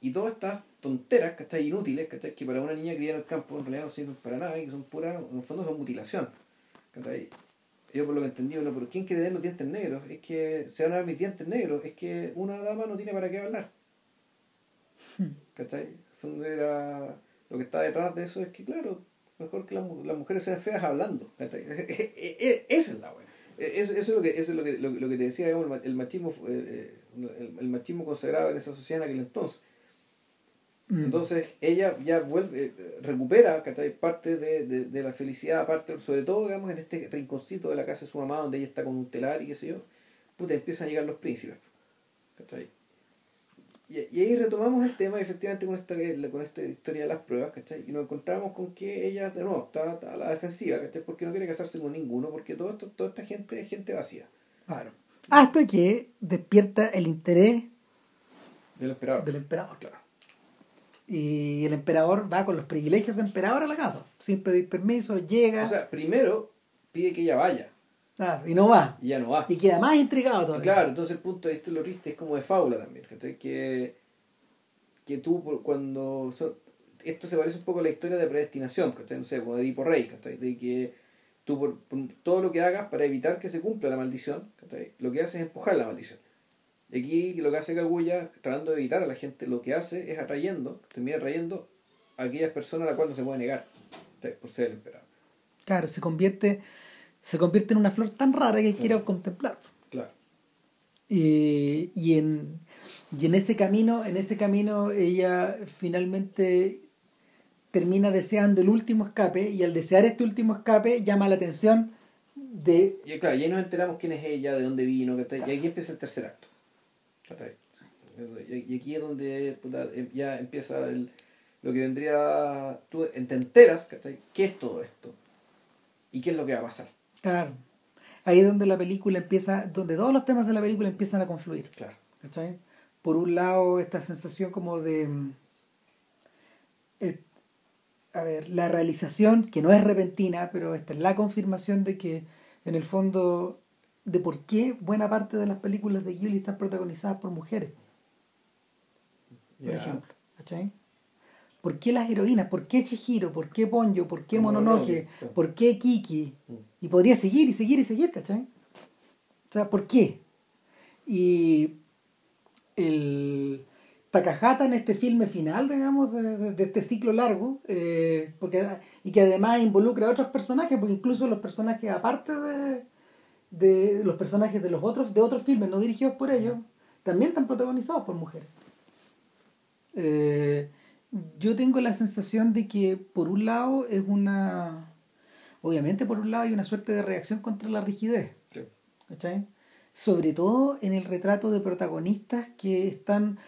Y todas estas tonteras, ¿cachai? Inútiles, ¿cachai? Que para una niña criada en el campo en realidad no sirven para nada y que son puras, en el fondo son mutilación. ¿cachai? Yo por lo que entendí, bueno, pero ¿quién quiere tener los dientes negros? Es que se van a ver mis dientes negros, es que una dama no tiene para qué hablar. ¿Cachai? Era, lo que está detrás de eso es que, claro, mejor que las, las mujeres sean feas hablando. E- e- e- Esa es la wea. Eso, eso es lo que, eso es lo que, lo, lo que te decía, el ma- el machismo, fue, eh, el, el machismo consagrado en esa sociedad en aquel entonces. Mm. Entonces ella ya vuelve, eh, recupera ¿cachai? parte de, de, de la felicidad, parte, sobre todo digamos en este rinconcito de la casa de su mamá donde ella está con un telar y qué sé yo, puta, empiezan a llegar los príncipes. ¿cachai? Y, y ahí retomamos el tema efectivamente con esta, con esta historia de las pruebas, ¿cachai? Y nos encontramos con que ella, de nuevo, está, está a la defensiva, ¿cachai? Porque no quiere casarse con ninguno, porque todo esto, toda esta gente es gente vacía Claro. Hasta que despierta el interés del emperador. del emperador. Claro. Y el emperador va con los privilegios de emperador a la casa, sin pedir permiso, llega O sea, primero pide que ella vaya claro, y no va. y ya no va. Y queda más intrigado todavía. claro, entonces el punto de esto lo triste es como de fábula también, ¿cachai? Que, que tú cuando... esto se parece un poco a la historia de predestinación, ¿cachai? No sé, como de Edipo Rey, ¿cachai? De que tú por, por todo lo que hagas para evitar que se cumpla la maldición, ¿cachai? Lo que haces es empujar la maldición. Aquí lo que hace Kaguya, tratando de evitar a la gente, lo que hace es atrayendo, termina atrayendo a aquellas personas a las cuales no se puede negar, por ser el emperador. Claro, se convierte, se convierte en una flor tan rara que a contemplar. Claro. Y, y en, y en ese camino, en ese camino ella finalmente termina deseando el último escape y al desear este último escape llama la atención de Y claro, y ahí nos enteramos quién es ella, de dónde vino, y aquí empieza el tercer acto. Y aquí es donde puta, em- ya empieza el, lo que vendría, tú te enteras, ¿cachai? ¿Qué es todo esto? ¿Y qué es lo que va a pasar? claro ahí es donde la película empieza donde todos los temas de la película empiezan a confluir Claro. ¿cachai? por un lado esta sensación como de eh, a ver la realización que no es repentina pero esta es la confirmación de que en el fondo de por qué buena parte de las películas de Ghibli están protagonizadas por mujeres por ejemplo ¿cachai? ¿Por qué las heroínas? ¿Por qué Chihiro? ¿Por qué Ponyo? ¿Por qué Mononoke? ¿Por qué Kiki? Mm. Y podría seguir y seguir y seguir, ¿cachai? O sea, ¿por qué? Y el Takahata en este filme final, digamos, de, de- de este ciclo largo, eh, porque, y que además involucra a otros personajes, porque incluso los personajes aparte de, de los personajes de los otros, de otros filmes no dirigidos por ellos, también están protagonizados por mujeres. Eh, yo tengo la sensación de que por un lado es una obviamente por un lado hay una suerte de reacción contra la rigidez Sí. ¿cachai? sobre todo en el retrato de protagonistas que están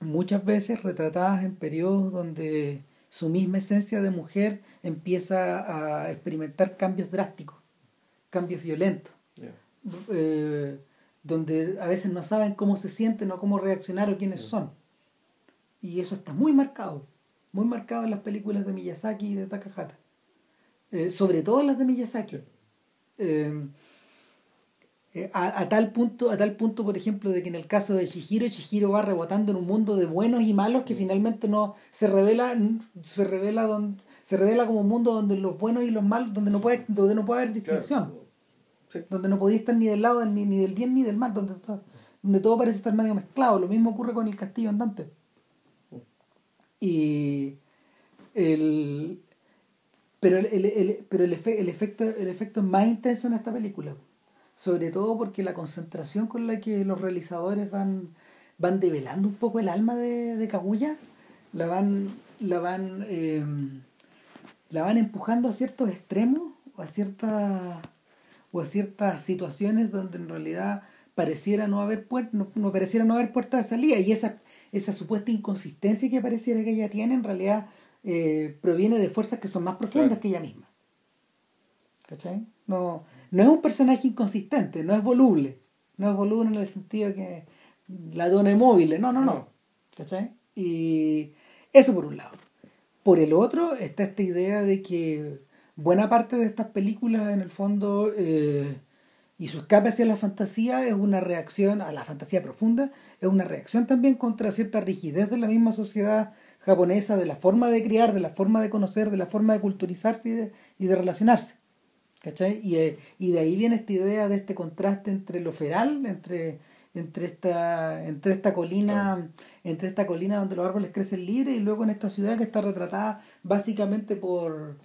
muchas veces retratadas en periodos donde su misma esencia de mujer empieza a experimentar cambios drásticos cambios violentos eh, donde a veces no saben cómo se sienten o cómo reaccionar o quiénes son. Y eso está muy marcado, muy marcado en las películas de Miyazaki y de Takahata. Eh, sobre todo en las de Miyazaki. Eh, eh, a, a tal punto, a tal punto, por ejemplo, de que en el caso de Chihiro, Chihiro va rebotando en un mundo de buenos y malos que finalmente no se revela, se revela donde, se revela como un mundo donde los buenos y los malos, donde no puede, donde no puede haber distinción Claro. Sí. donde no podía estar ni del lado ni, ni del bien ni del mal, donde, donde todo parece estar medio mezclado. Lo mismo ocurre con el castillo andante. Y el pero el, el- el- pero el, efe- el efecto el efecto es más intenso en esta película. Sobre todo porque la concentración con la que los realizadores van van develando un poco el alma de, de Kaguya, la van la van eh, la van empujando a ciertos extremos o a ciertas o a ciertas situaciones donde en realidad pareciera no haber puer- no, no pareciera no haber puerta de salida y esa esa supuesta inconsistencia que pareciera que ella tiene en realidad eh, proviene de fuerzas que son más profundas Claro. que ella misma ¿cachai? no no es un personaje inconsistente no es voluble no es voluble en el sentido que la dona es móvil no no no. ¿cachai? y eso por un lado por el otro está esta idea de que buena parte de estas películas en el fondo eh, y su escape hacia la fantasía es una reacción a la fantasía profunda, es una reacción también contra cierta rigidez de la misma sociedad japonesa, de la forma de criar, de la forma de conocer, de la forma de culturizarse y de, y de relacionarse. ¿Cachai? Y, eh, y de ahí viene esta idea de este contraste entre lo feral, entre, entre, esta, entre esta colina, entre esta colina donde los árboles crecen libres y luego en esta ciudad que está retratada básicamente por,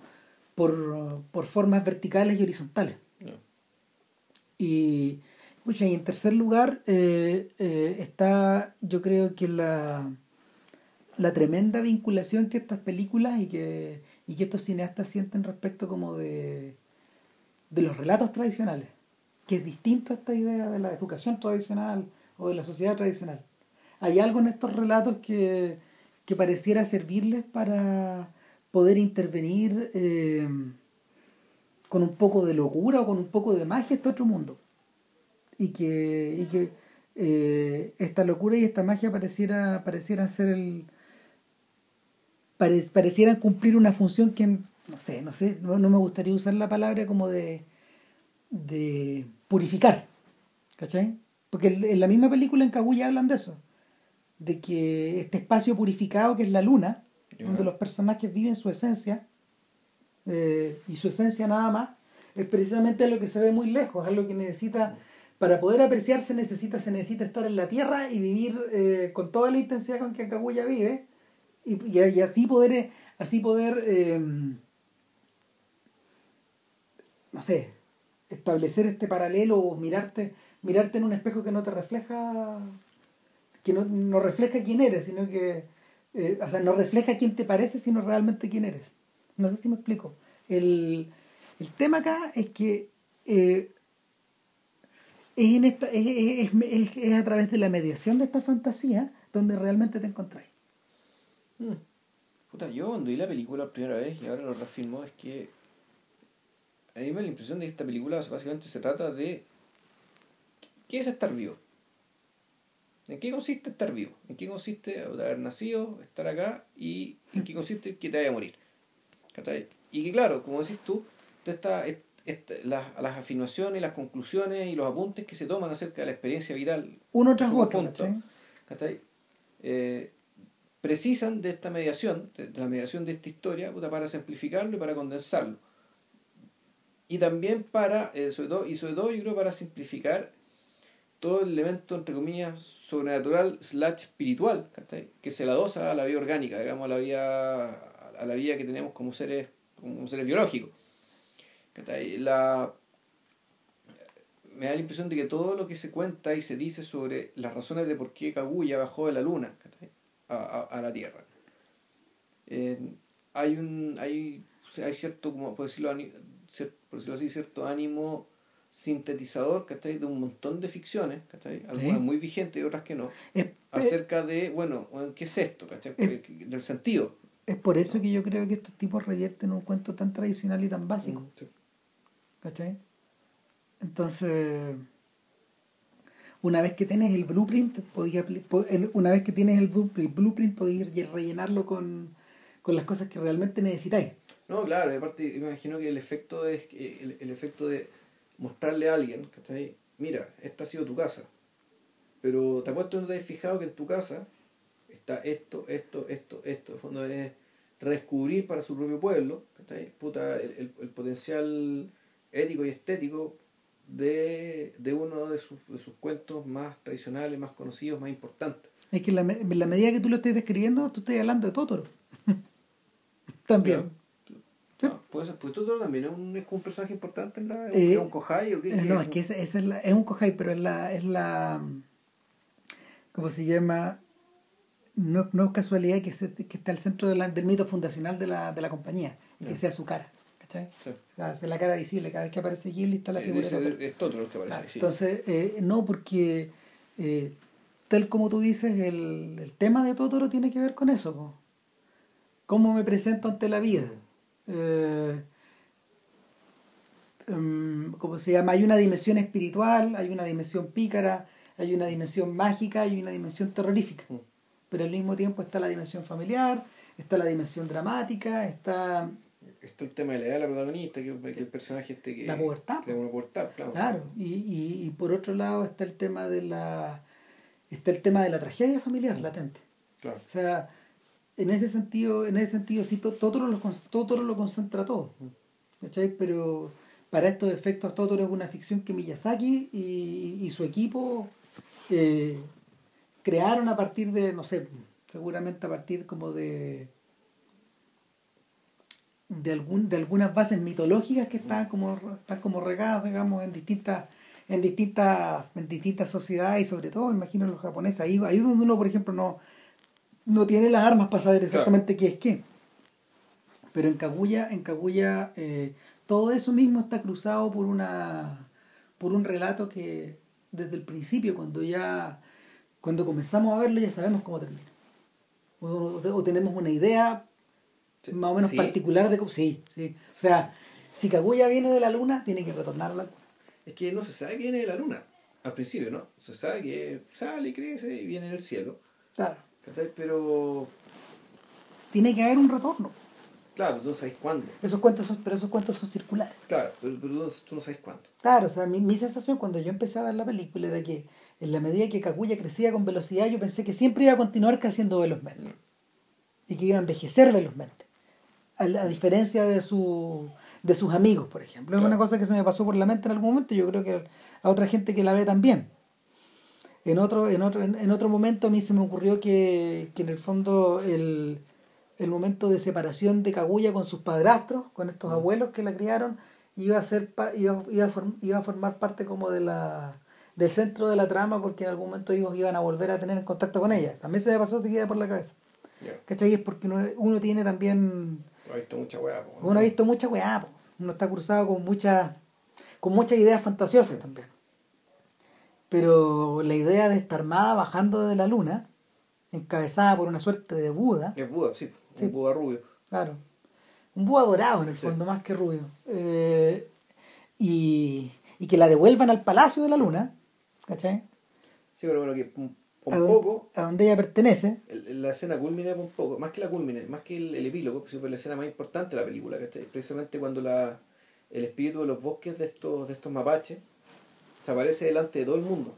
por, por formas verticales y horizontales. Y, pucha, y en tercer lugar eh, eh, está, yo creo que la, la tremenda vinculación que estas películas y que, y que estos cineastas sienten respecto como de, de los relatos tradicionales, que es distinto a esta idea de la educación tradicional o de la sociedad tradicional. Hay algo en estos relatos que, que pareciera servirles para poder intervenir eh, con un poco de locura o con un poco de magia este otro mundo. Y que, y que eh, esta locura y esta magia pareciera, parecieran ser el. pare- parecieran cumplir una función que no sé, no sé, no, no me gustaría usar la palabra como de. de purificar. ¿Cachai? Porque en la misma película en Kaguya hablan de eso. De que este espacio purificado que es la luna, donde los personajes viven su esencia, eh, y su esencia nada más, es precisamente lo que se ve muy lejos, es lo que necesita, para poder apreciarse necesita, se necesita estar en la tierra y vivir eh, con toda la intensidad con que Kaguya vive, y, y, y así poder, eh, así poder eh, no sé, establecer este paralelo o mirarte, mirarte en un espejo que no te refleja, que no, no refleja quién eres, sino que, eh, o sea, no refleja quién te parece, sino realmente quién eres. No sé si me explico. El, El tema acá es que eh, es, en esta, es, es, es, a través de la mediación de esta fantasía donde realmente te encontráis. Mm. Puta, yo cuando vi la película la primera vez y ahora lo reafirmo, es que a mí me da la impresión de que esta película básicamente se trata de ¿qué es estar vivo? ¿En qué consiste estar vivo? ¿En qué consiste haber nacido, estar acá y en qué consiste que te vaya a morir? Y que claro, como decís tú, esta, esta, las, las afirmaciones, las conclusiones y los apuntes que se toman acerca de la experiencia vital uno tras otro eh, precisan de esta mediación, de, la mediación de esta historia, para simplificarlo y para condensarlo. Y también para, eh, sobre todo, y sobre todo yo creo para simplificar todo el elemento, entre comillas, sobrenatural slash espiritual, que se la dosa a la vida orgánica, digamos, a la vida, a la vida que tenemos como seres, como seres biológicos. La, me da la impresión de que todo lo que se cuenta y se dice sobre las razones de por qué Kaguya bajó de la luna a, a, a, la Tierra. Eh, hay un hay, hay cierto, como por decirlo, por decirlo así, cierto ánimo sintetizador ¿cachai? de un montón de ficciones, ¿cachai? algunas muy vigentes y otras que no, acerca de, bueno, ¿qué es esto? ¿cachai? Del sentido. Es por eso que yo creo que estos tipos revierten un cuento tan tradicional y tan básico. Mm, ¿Cachai? Entonces, una vez que tienes el blueprint, podías, una vez que tienes el blueprint, podías rellenarlo con, con las cosas que realmente necesitáis. No, claro, aparte imagino que el efecto es el, el efecto de mostrarle a alguien, ¿cachai? Mira, esta ha sido tu casa. Pero te apuesto no te has fijado que en tu casa está esto, esto, esto, esto. En fondo es redescubrir para su propio pueblo, ¿cachai? Puta, el, el, potencial ético y estético de, de uno de sus, de sus cuentos más tradicionales, más conocidos, más importantes. Es que en la, en la medida que tú lo estés describiendo, tú estás hablando de Totoro. También. Puede ser, pues Totoro también es un, es un personaje importante en la. ¿Es un Kohai o qué? No, es que esa, esa es, la, es un Kohai, pero es la. Es la ¿Cómo se llama? No, no es casualidad que, se, que está al centro de la, del mito fundacional de la, de la compañía y que sea su cara. ¿cachai? Sí. O sea, es la cara visible. Cada vez que aparece Ghibli está la Eh, figura dice, de es Totoro el que aparece. sí. Entonces, eh, no, porque eh, tal como tú dices, el, el tema de Totoro tiene que ver con eso. po. ¿Cómo me presento ante la vida? Eh, em, ¿Cómo se llama? Hay una dimensión espiritual, hay una dimensión pícara, hay una dimensión mágica y una dimensión terrorífica. Mm. Pero al mismo tiempo está la dimensión familiar, está la dimensión dramática, está Está el tema de la edad de la protagonista, que, que el personaje este que. La pubertad, Que una pubertad, claro. Claro, y, y, y por otro lado está el tema de la está el tema de la tragedia familiar latente. Claro. O sea, en ese sentido, en ese sentido sí, To- Totoro lo, Totoro lo concentra todo. ¿Cachai? Pero para estos efectos Totoro es una ficción que Miyazaki y, y su equipo eh, crearon a partir de, no sé, seguramente a partir como de de algún de algunas bases mitológicas que están como están como regadas digamos en distintas en distintas en distintas sociedades y sobre todo imagino los japoneses ahí ahí donde uno por ejemplo no no tiene las armas para saber exactamente qué es qué pero en Kaguya en Kaguya eh, todo eso mismo está cruzado por una por un relato que desde el principio cuando ya cuando comenzamos a verlo ya sabemos cómo termina o, o- o tenemos una idea Sí. más o menos Sí. particular de cómo sí sí o sea si Kaguya viene de la luna tiene que retornar a la luna Es que no se sabe que viene de la luna. Al principio, ¿no? Se sabe que sale y crece y viene del cielo. claro ¿Cachai? Pero. tiene que haber un retorno Claro, tú no sabes cuándo. esos cuentos son, pero esos cuentos son circulares Claro, pero, pero tú, no, sabes cuándo. Claro, o sea, mi, mi sensación cuando yo empecé a ver la película era que en la medida que Kaguya crecía con velocidad, yo pensé que siempre iba a continuar creciendo velozmente. Y que iba a envejecer velozmente. A, a diferencia de, su, de sus amigos, por ejemplo. Es una cosa que se me pasó por la mente en algún momento y yo creo que a otra gente que la ve también. En otro, en otro, en, en otro momento a mí se me ocurrió que, que en el fondo el, el momento de separación de Kaguya con sus padrastros, con estos Mm. abuelos que la criaron, iba a ser pa- iba, iba, a form- iba a formar parte como de la del centro de la trama porque en algún momento ellos iban a volver a tener contacto con ella. También se me pasó te queda por la cabeza. Ya. ¿Cachai? Es porque uno, uno tiene también No he visto mucha weá. po, uno ha visto mucha weá, po. uno está cruzado con muchas con muchas ideas fantasiosas también. Pero la idea de esta armada bajando de la luna, encabezada por una suerte de Buda. Es Buda, sí, Sí. un Buda rubio. Claro. Un Buda dorado en el Sí. fondo, más que rubio. Eh, y, y que la devuelvan al palacio de la luna, ¿cachai? Sí, pero bueno, que un, a, a donde ella pertenece. la escena culmine un poco, más que la culmine, más que el, el epílogo, pues, siempre la escena más importante de la película, ¿cachai? Precisamente cuando la, el espíritu de los bosques de estos, de estos mapaches se aparece delante de todo el mundo,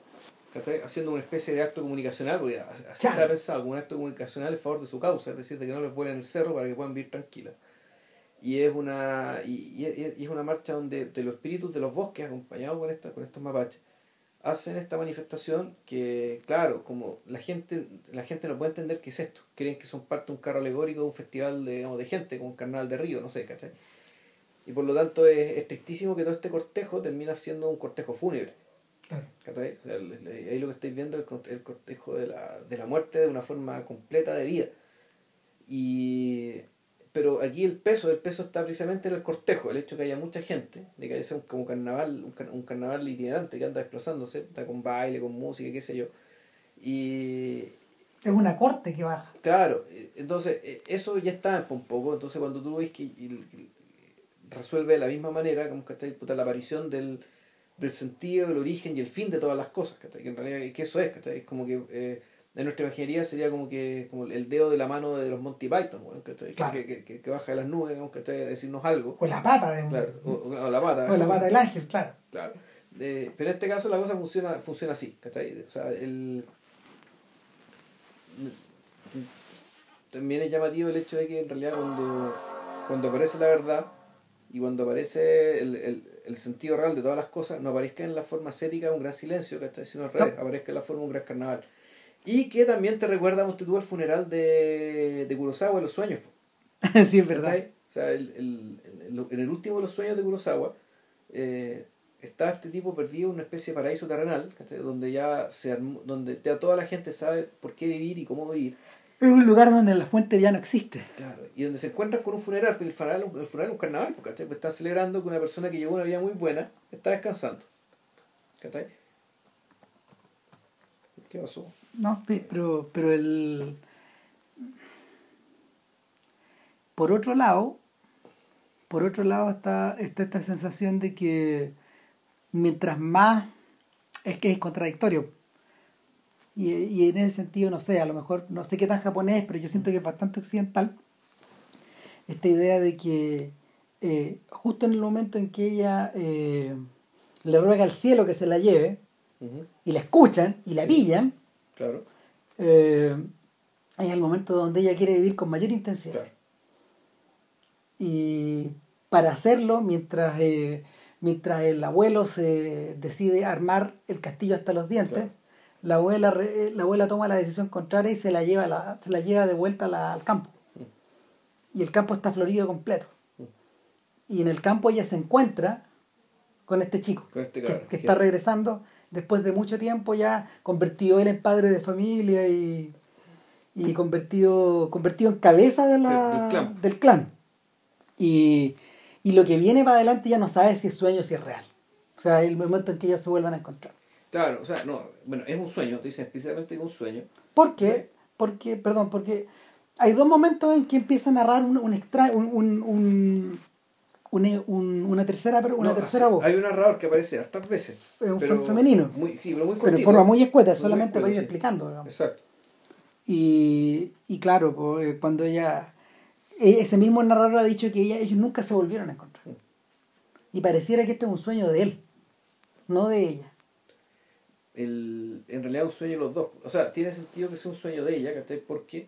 ¿cachai? Haciendo una especie de acto comunicacional, porque así está pensado, como un acto comunicacional en favor de su causa, es decir, de que no les vuelen el cerro para que puedan vivir tranquilas. Y es una y, y- y es una marcha donde de los espíritus de los bosques acompañados con esta, con estos mapaches hacen esta manifestación que claro como la gente la gente no puede entender qué es esto creen que son parte de un carro alegórico de un festival de, digamos, de gente como un carnaval de río no sé ¿cachai? Y por lo tanto es, es tristísimo que todo este cortejo termina siendo un cortejo fúnebre. Ahí lo que estáis viendo es el, cort- el cortejo de la, de la muerte de una forma completa de vida. Y pero aquí el peso el peso está precisamente en el cortejo el hecho que haya mucha gente de que haya un, como carnaval un, un carnaval itinerante que anda desplazándose está con baile con música qué sé yo. Y Es una corte que baja. claro eh, entonces eh, eso ya está un poco. Entonces cuando tú ves que resuelve de la misma manera como ¿cachai? Puta, la aparición del, del sentido el origen y el fin de todas las cosas ¿cachai? que en realidad que eso es ¿cachai? es como que eh, en nuestra imaginería sería como que como el dedo de la mano de los Monty Python ¿cachai? Claro. que, que, que, que baja de las nubes ¿cachai? a decirnos algo O la pata de un- claro o, o- o la pata o la pata del ángel, claro. Claro. Eh, pero en este caso la cosa funciona, funciona así, ¿cachai? O sea, el... También es llamativo el hecho de que en realidad cuando, cuando aparece la verdad y cuando aparece el, el, el sentido real de todas las cosas, no aparezca en la forma ascética un gran silencio, ¿cachai? Sino al revés, aparezca en la forma un gran carnaval. Y que también te recuerda, tú, el funeral de, de Kurosawa en los sueños. sí, es verdad. ¿Cachai? O sea, el, en el último de los sueños de Kurosawa eh, está este tipo perdido en una especie de paraíso terrenal, ¿cachai? donde ya se donde ya toda la gente sabe por qué vivir y cómo vivir. Es un lugar donde la fuente ya no existe. Claro, y donde se encuentran con un funeral, porque el funeral, el funeral es un carnaval, ¿cachai? Pues están celebrando que una persona que llevó una vida muy buena está descansando. ¿Cachai? ¿Qué pasó? No, pe- pero, pero el. Por otro lado, por otro lado está, está esta sensación de que mientras más es que es contradictorio. Y, y en ese sentido, no sé, a lo mejor no sé qué tan japonés, pero yo siento que es bastante occidental. Esta idea de que eh, justo en el momento en que ella eh, le ruega al cielo que se la lleve, y la escuchan y la Sí. pillan, Claro, eh, es el momento donde ella quiere vivir con mayor intensidad. claro. Y para hacerlo, mientras, eh, mientras el abuelo se decide armar el castillo hasta los dientes, Claro. La, abuela, re- la abuela toma la decisión contraria y se la lleva, la, se la lleva de vuelta la- al campo. Y el campo está florido completo. Y en el campo ella se encuentra con este chico Con este que, cabrón, que que- está regresando después de mucho tiempo ya convertido él en padre de familia y, y convertido, convertido en cabeza de la, Sí, del clan. del clan. Y, y lo que viene para adelante ya no sabe si es sueño o si es real. O sea, el momento en que ellos se vuelvan a encontrar. Claro, o sea, no, bueno, es un sueño, te dicen especialmente que es un sueño. ¿Por qué? Porque, perdón, porque hay dos momentos en que empieza a narrar un, un extra, un, un, un- un- un- una tercera, una No, tercera voz. Hay un narrador que aparece hartas veces. Es un pero fe- femenino. Muy, sí, pero muy pero en forma muy escueta, Muy solamente para ir sí. explicando. digamos. Exacto. Y, y claro, pues, eh, cuando ella, e- ese mismo narrador ha dicho que ella, ellos nunca se volvieron a encontrar. Y pareciera que este es un sueño de él, no de ella. El, en realidad un sueño de los dos. O sea, tiene sentido que sea un sueño de ella, ¿cachai? Porque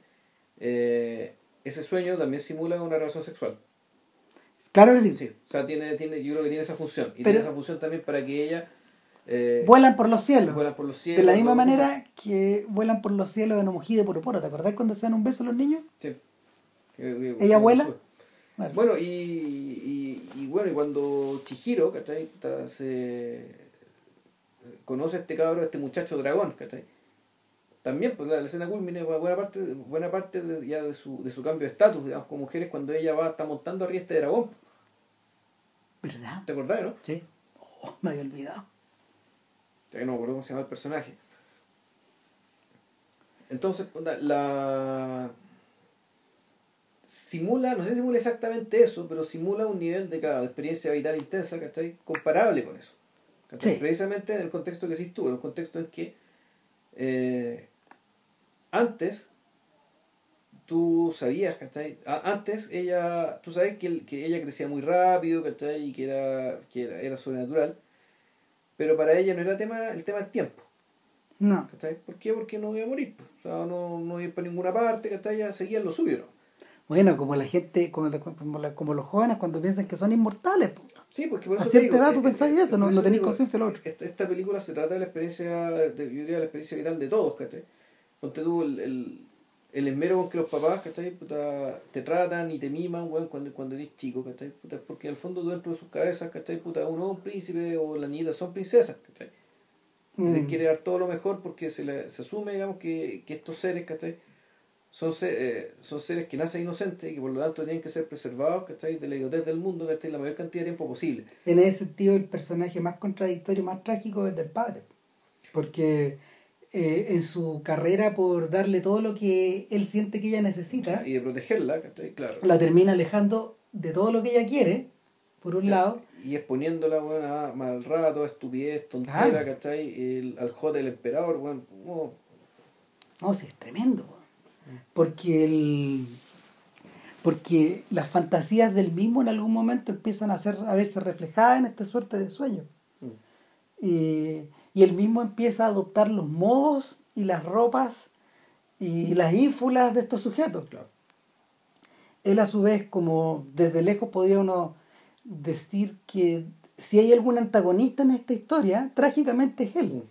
eh, ese sueño también simula una relación sexual. Claro que sí. Sí. O sea, tiene, tiene, yo creo que tiene esa función. Y Pero- tiene esa función también para que ella eh, Vuelan por los cielos. vuelan por los cielos. de la misma manera que vuelan por los cielos en Omojí de Poroporo. ¿Te acordás cuando se dan un beso los niños? Sí. Que- ¿Ella vuela? Bueno, y, y, y bueno, y cuando Chihiro, ¿cachai? Se conoce a este cabro, a este muchacho dragón, ¿cachai? También, pues la, la escena culmine, bu- buena parte, buena parte de, ya de su, de su cambio de estatus, digamos, con mujeres cuando ella va, está montando arriba este dragón. ¿Verdad? ¿Te acordás, no? Sí. Oh, me había olvidado. Ya que no me acuerdo cómo se llama el personaje. Entonces, la simula, no sé si simula exactamente eso, pero simula un nivel de, claro, de experiencia vital intensa, ¿cachai? Comparable con eso. Precisamente en el contexto que sí estuvo, en el contexto en que eh, antes tú sabías, ¿cachai? Antes ella, tú sabes que, que ella crecía muy rápido, ¿cachai? Y que era, que era, era sobrenatural, pero para ella no era tema, el tema del tiempo. No. ¿Cachai? ¿Por qué? Porque no iba a morir. O sea, no, no iba a ir para ninguna parte, ¿cachai? Ya seguían lo suyo, ¿no? Bueno, como la gente, como, la- como, la- como los jóvenes cuando piensan que son inmortales. po. Sí, porque por A eso cierta te digo, edad tú eh, pensás eh, eso, no- por no te tenés conciencia de lo otro. Esta, esta película se trata de la experiencia, de, yo diría la experiencia vital de todos, ¿cachai? Ponte tú el, el, el esmero con que los papás, ¿cachai? Puta, te tratan y te miman, weón, cuando, cuando eres chico, ¿cachai? Puta, porque en el fondo dentro de sus cabezas, ¿cachai? Puta, uno es un príncipe o las niñitas son princesas, ¿cachai? Y Se Mm. quiere dar todo lo mejor porque se, le- se asume, digamos, que, que estos seres, ¿cachai? Son, eh, son seres que nacen inocentes y que por lo tanto tienen que ser preservados, ¿cachai? De la idiotez del mundo, ¿cachai? La mayor cantidad de tiempo posible. En ese sentido, el personaje más contradictorio, más trágico es el del padre. Porque eh, en su carrera por darle todo lo que él siente que ella necesita, Y de protegerla, ¿cachai? Claro. la termina alejando de todo lo que ella quiere, por un lado. Y exponiéndola, weón, a mal rato, a estupidez, tontera, Claro. ¿cachai? El, al jote del emperador, oh, No, sí, es tremendo. Po. Porque el porque las fantasías del mismo en algún momento empiezan a, ser, a verse reflejadas en esta suerte de sueño. mm. Y, y él mismo empieza a adoptar los modos y las ropas y las ínfulas de estos sujetos. Claro. Él a su vez, como desde lejos podía uno decir que si hay algún antagonista en esta historia, trágicamente es él. Mm.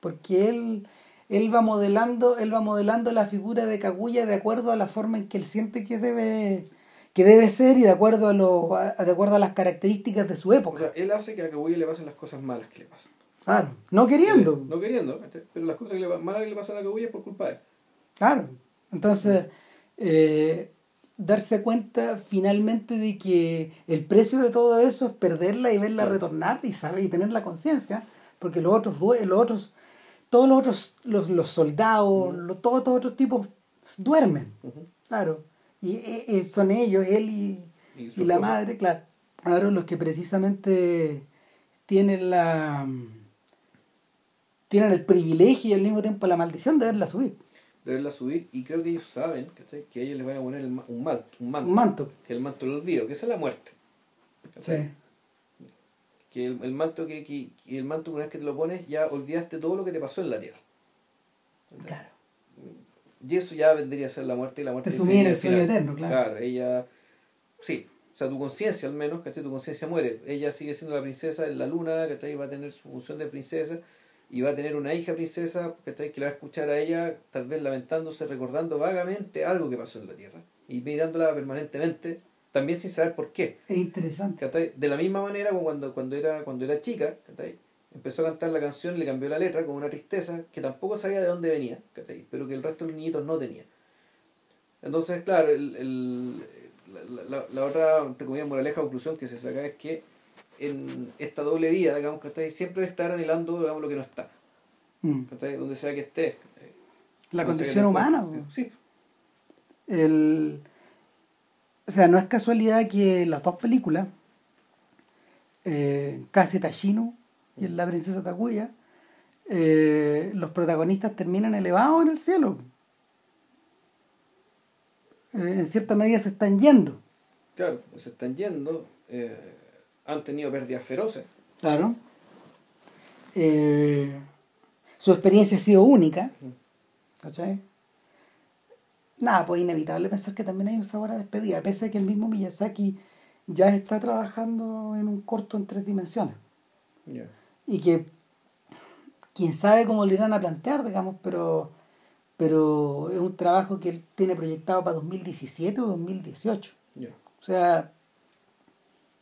Porque él, él va modelando, él va modelando la figura de Kaguya de acuerdo a la forma en que él siente que debe, que debe ser y de acuerdo a lo, a- de acuerdo a las características de su O época. sea, él hace que a Kaguya le pasen las cosas malas que le pasan. claro, no queriendo. No queriendo. Pero las cosas que le, malas que le pasan a Kaguya es por culpa de él. Claro. Entonces, eh, darse cuenta finalmente de que el precio de todo eso es perderla y verla retornar y saber y tener la conciencia, porque los otros, los otros, todos los otros, los, los soldados, lo- todos estos otros tipos duermen, claro. Y eh, eh, son ellos, él y, Y la madre, claro. Claro, los que precisamente tienen la tienen el privilegio y al mismo tiempo la maldición de verla subir. De verla subir y creo que ellos saben, ¿cachai? Que a ellos les van a poner el un, mal, un manto. Un manto. Que el manto del olvido, que esa es la muerte. ¿cachai? Que el, el manto que, que, el manto una vez que te lo pones ya olvidaste todo lo que te pasó en la tierra. Claro. Y eso ya vendría a ser la muerte y la muerte Te sumía en el sueño eterno, claro. ella, sí, o sea, tu conciencia al menos, ¿cachai? Tu conciencia muere. Ella sigue siendo la princesa en la luna, ¿cachai? Va a tener su función de princesa y va a tener una hija princesa, ¿cachai? Que la va a escuchar a ella, tal vez lamentándose, recordando vagamente algo que pasó en la tierra y mirándola permanentemente, también sin saber por qué. Es interesante. ¿cachai? De la misma manera como cuando, cuando, era, cuando era chica, ¿cachai? empezó a cantar la canción y le cambió la letra con una tristeza que tampoco sabía de dónde venía, ¿cachai? pero que el resto de los niñitos no tenía. Entonces, claro, el, el- la, la- la otra, entre comillas, moraleja conclusión que se saca es que en esta doble vida, digamos, ¿cachai? siempre estar anhelando digamos, lo que no está, Mm. donde sea que esté. La condición humana. Sí, El, o sea, no es casualidad que las dos películas, eh, Casi Tashino y La Princesa Takuya, eh, los protagonistas terminan elevados en el cielo. Eh, en cierta medida se están yendo. claro, se están yendo, eh, han tenido pérdidas feroces. Claro. Su experiencia ha sido única. ¿Cachai? Nada, pues inevitable pensar que también hay un sabor a despedida, pese a que el mismo Miyazaki ya está trabajando en un corto en tres dimensiones. Y que quién sabe cómo lo irán a plantear, digamos, pero, pero es un trabajo que él tiene proyectado para 2017 o 2018. Ya. O sea,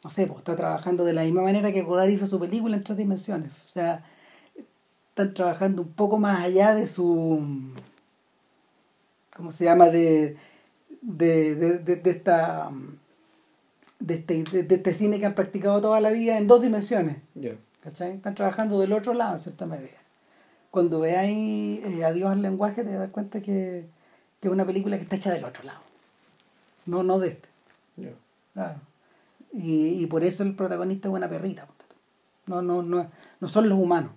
no sé, pues está trabajando de la misma manera que Godard hizo su película en tres dimensiones. O sea, están trabajando un poco más allá de su. ¿Cómo se llama? De, de, de, de- de esta. de este, de, este cine que han practicado toda la vida en dos dimensiones. ¿Cachai? Están trabajando del otro lado en cierta medida. Cuando veáis eh, Adiós al lenguaje te das cuenta que, que es una película que está hecha del otro lado. No, no de este. Ya. Claro. Y, y por eso el protagonista es una perrita. No, no, no, no son los humanos.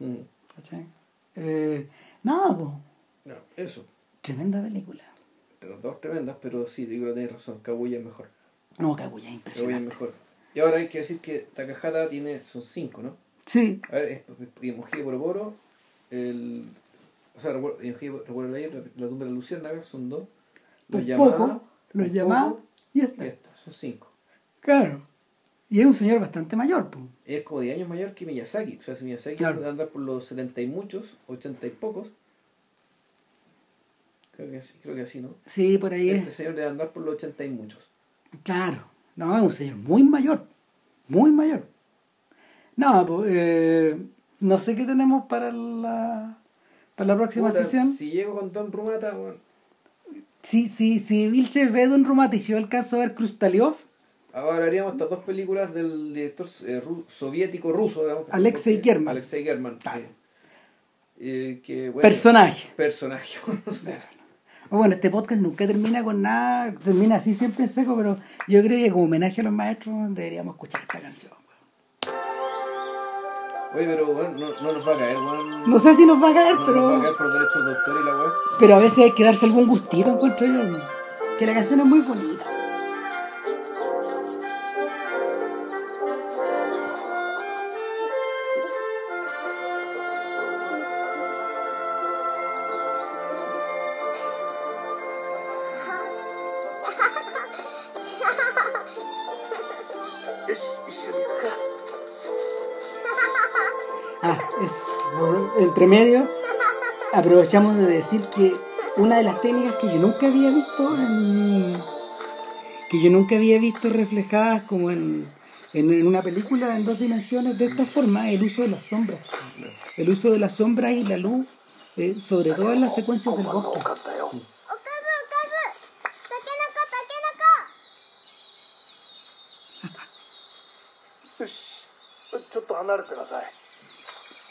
Mm. ¿Cachai? Eh, nada, pues. Ya, Eso. Tremenda película. Las dos tremendas, pero sí, digo que tenés razón. Kaguya es mejor. No, Kaguya es Kaguya es impresionante. mejor. Y ahora hay que decir que Takahata tiene, son cinco, ¿no? Sí, A ver, es es por Poro, el. O sea, recuerdo, recuerdo la, la tumba de la Luciérnaga, son dos. Los poco, los llamados y y está. esta, son cinco. Claro. Y es un señor bastante mayor, pues. Es como 10 años mayor que Miyazaki. O sea, si Miyazaki Claro. de andar por los 70 y muchos, 80 y pocos. Creo que así, creo que así, ¿no? Sí, por ahí Este es. señor debe andar por los 80 y muchos. Claro. No, es un señor muy mayor. Muy mayor. Nada, pues. eh, no sé qué tenemos para la, para la próxima Puta, sesión. Si llego con Don Rumata, bueno, Si, si, si Vilches ve de un Rumati y yo alcanzo a ver Krustaliov, ahora haríamos estas dos películas del director eh, ru- soviético ruso, digamos. Alexei German. Alexei German. Que- eh, que, bueno, personaje. Personaje. Bueno, este podcast nunca termina con nada, termina así siempre en seco, pero yo creo que como homenaje a los maestros deberíamos escuchar esta canción. Oye, pero bueno, no, no nos va a caer, weón. No sé si nos va a caer, No nos va a pero, caer por derechos de autor y la weá. pero a veces hay que darse algún gustito, encuentro yo. Que la canción es muy bonita. Entremedio, aprovechamos de decir que una de las técnicas que yo nunca había visto en, que yo nunca había visto reflejadas como en, en, una película en dos dimensiones de esta forma es el uso de las sombras. El uso de las sombras y la luz eh, sobre todo en las secuencias del bosque.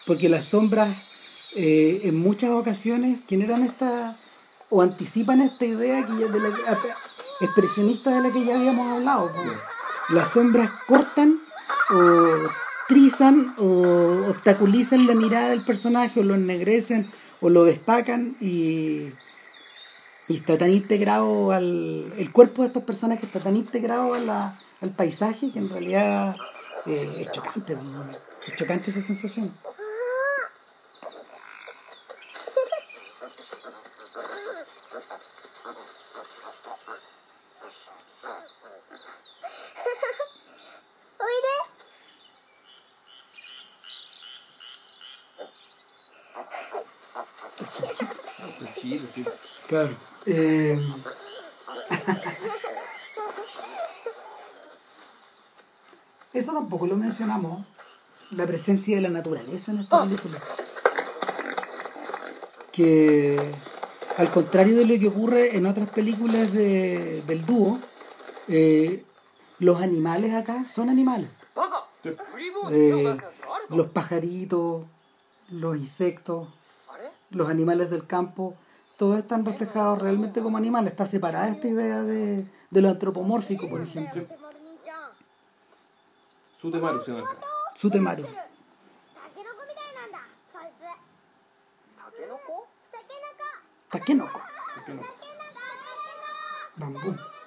Porque las sombras eh, en muchas ocasiones generan esta o anticipan esta idea que ya de la, que- expresionista de la que ya habíamos hablado. Las sombras cortan o trizan o obstaculizan la mirada del personaje o lo ennegrecen o lo destacan y, y está tan integrado al el cuerpo de estos personajes está tan integrado a la- al paisaje que en realidad eh, es chocante es chocante esa sensación Claro. Eh, eso tampoco lo mencionamos, la presencia de la naturaleza en esta película. Que al contrario de lo que ocurre en otras películas de- del dúo, eh, los animales acá son animales. Eh, los pajaritos, los insectos, los animales del campo, todos están reflejados realmente como animales. Está separada esta idea de, de lo antropomórfico, por ejemplo. Su temario se marca. Su temario. Takenoko. Takenoko. Pues.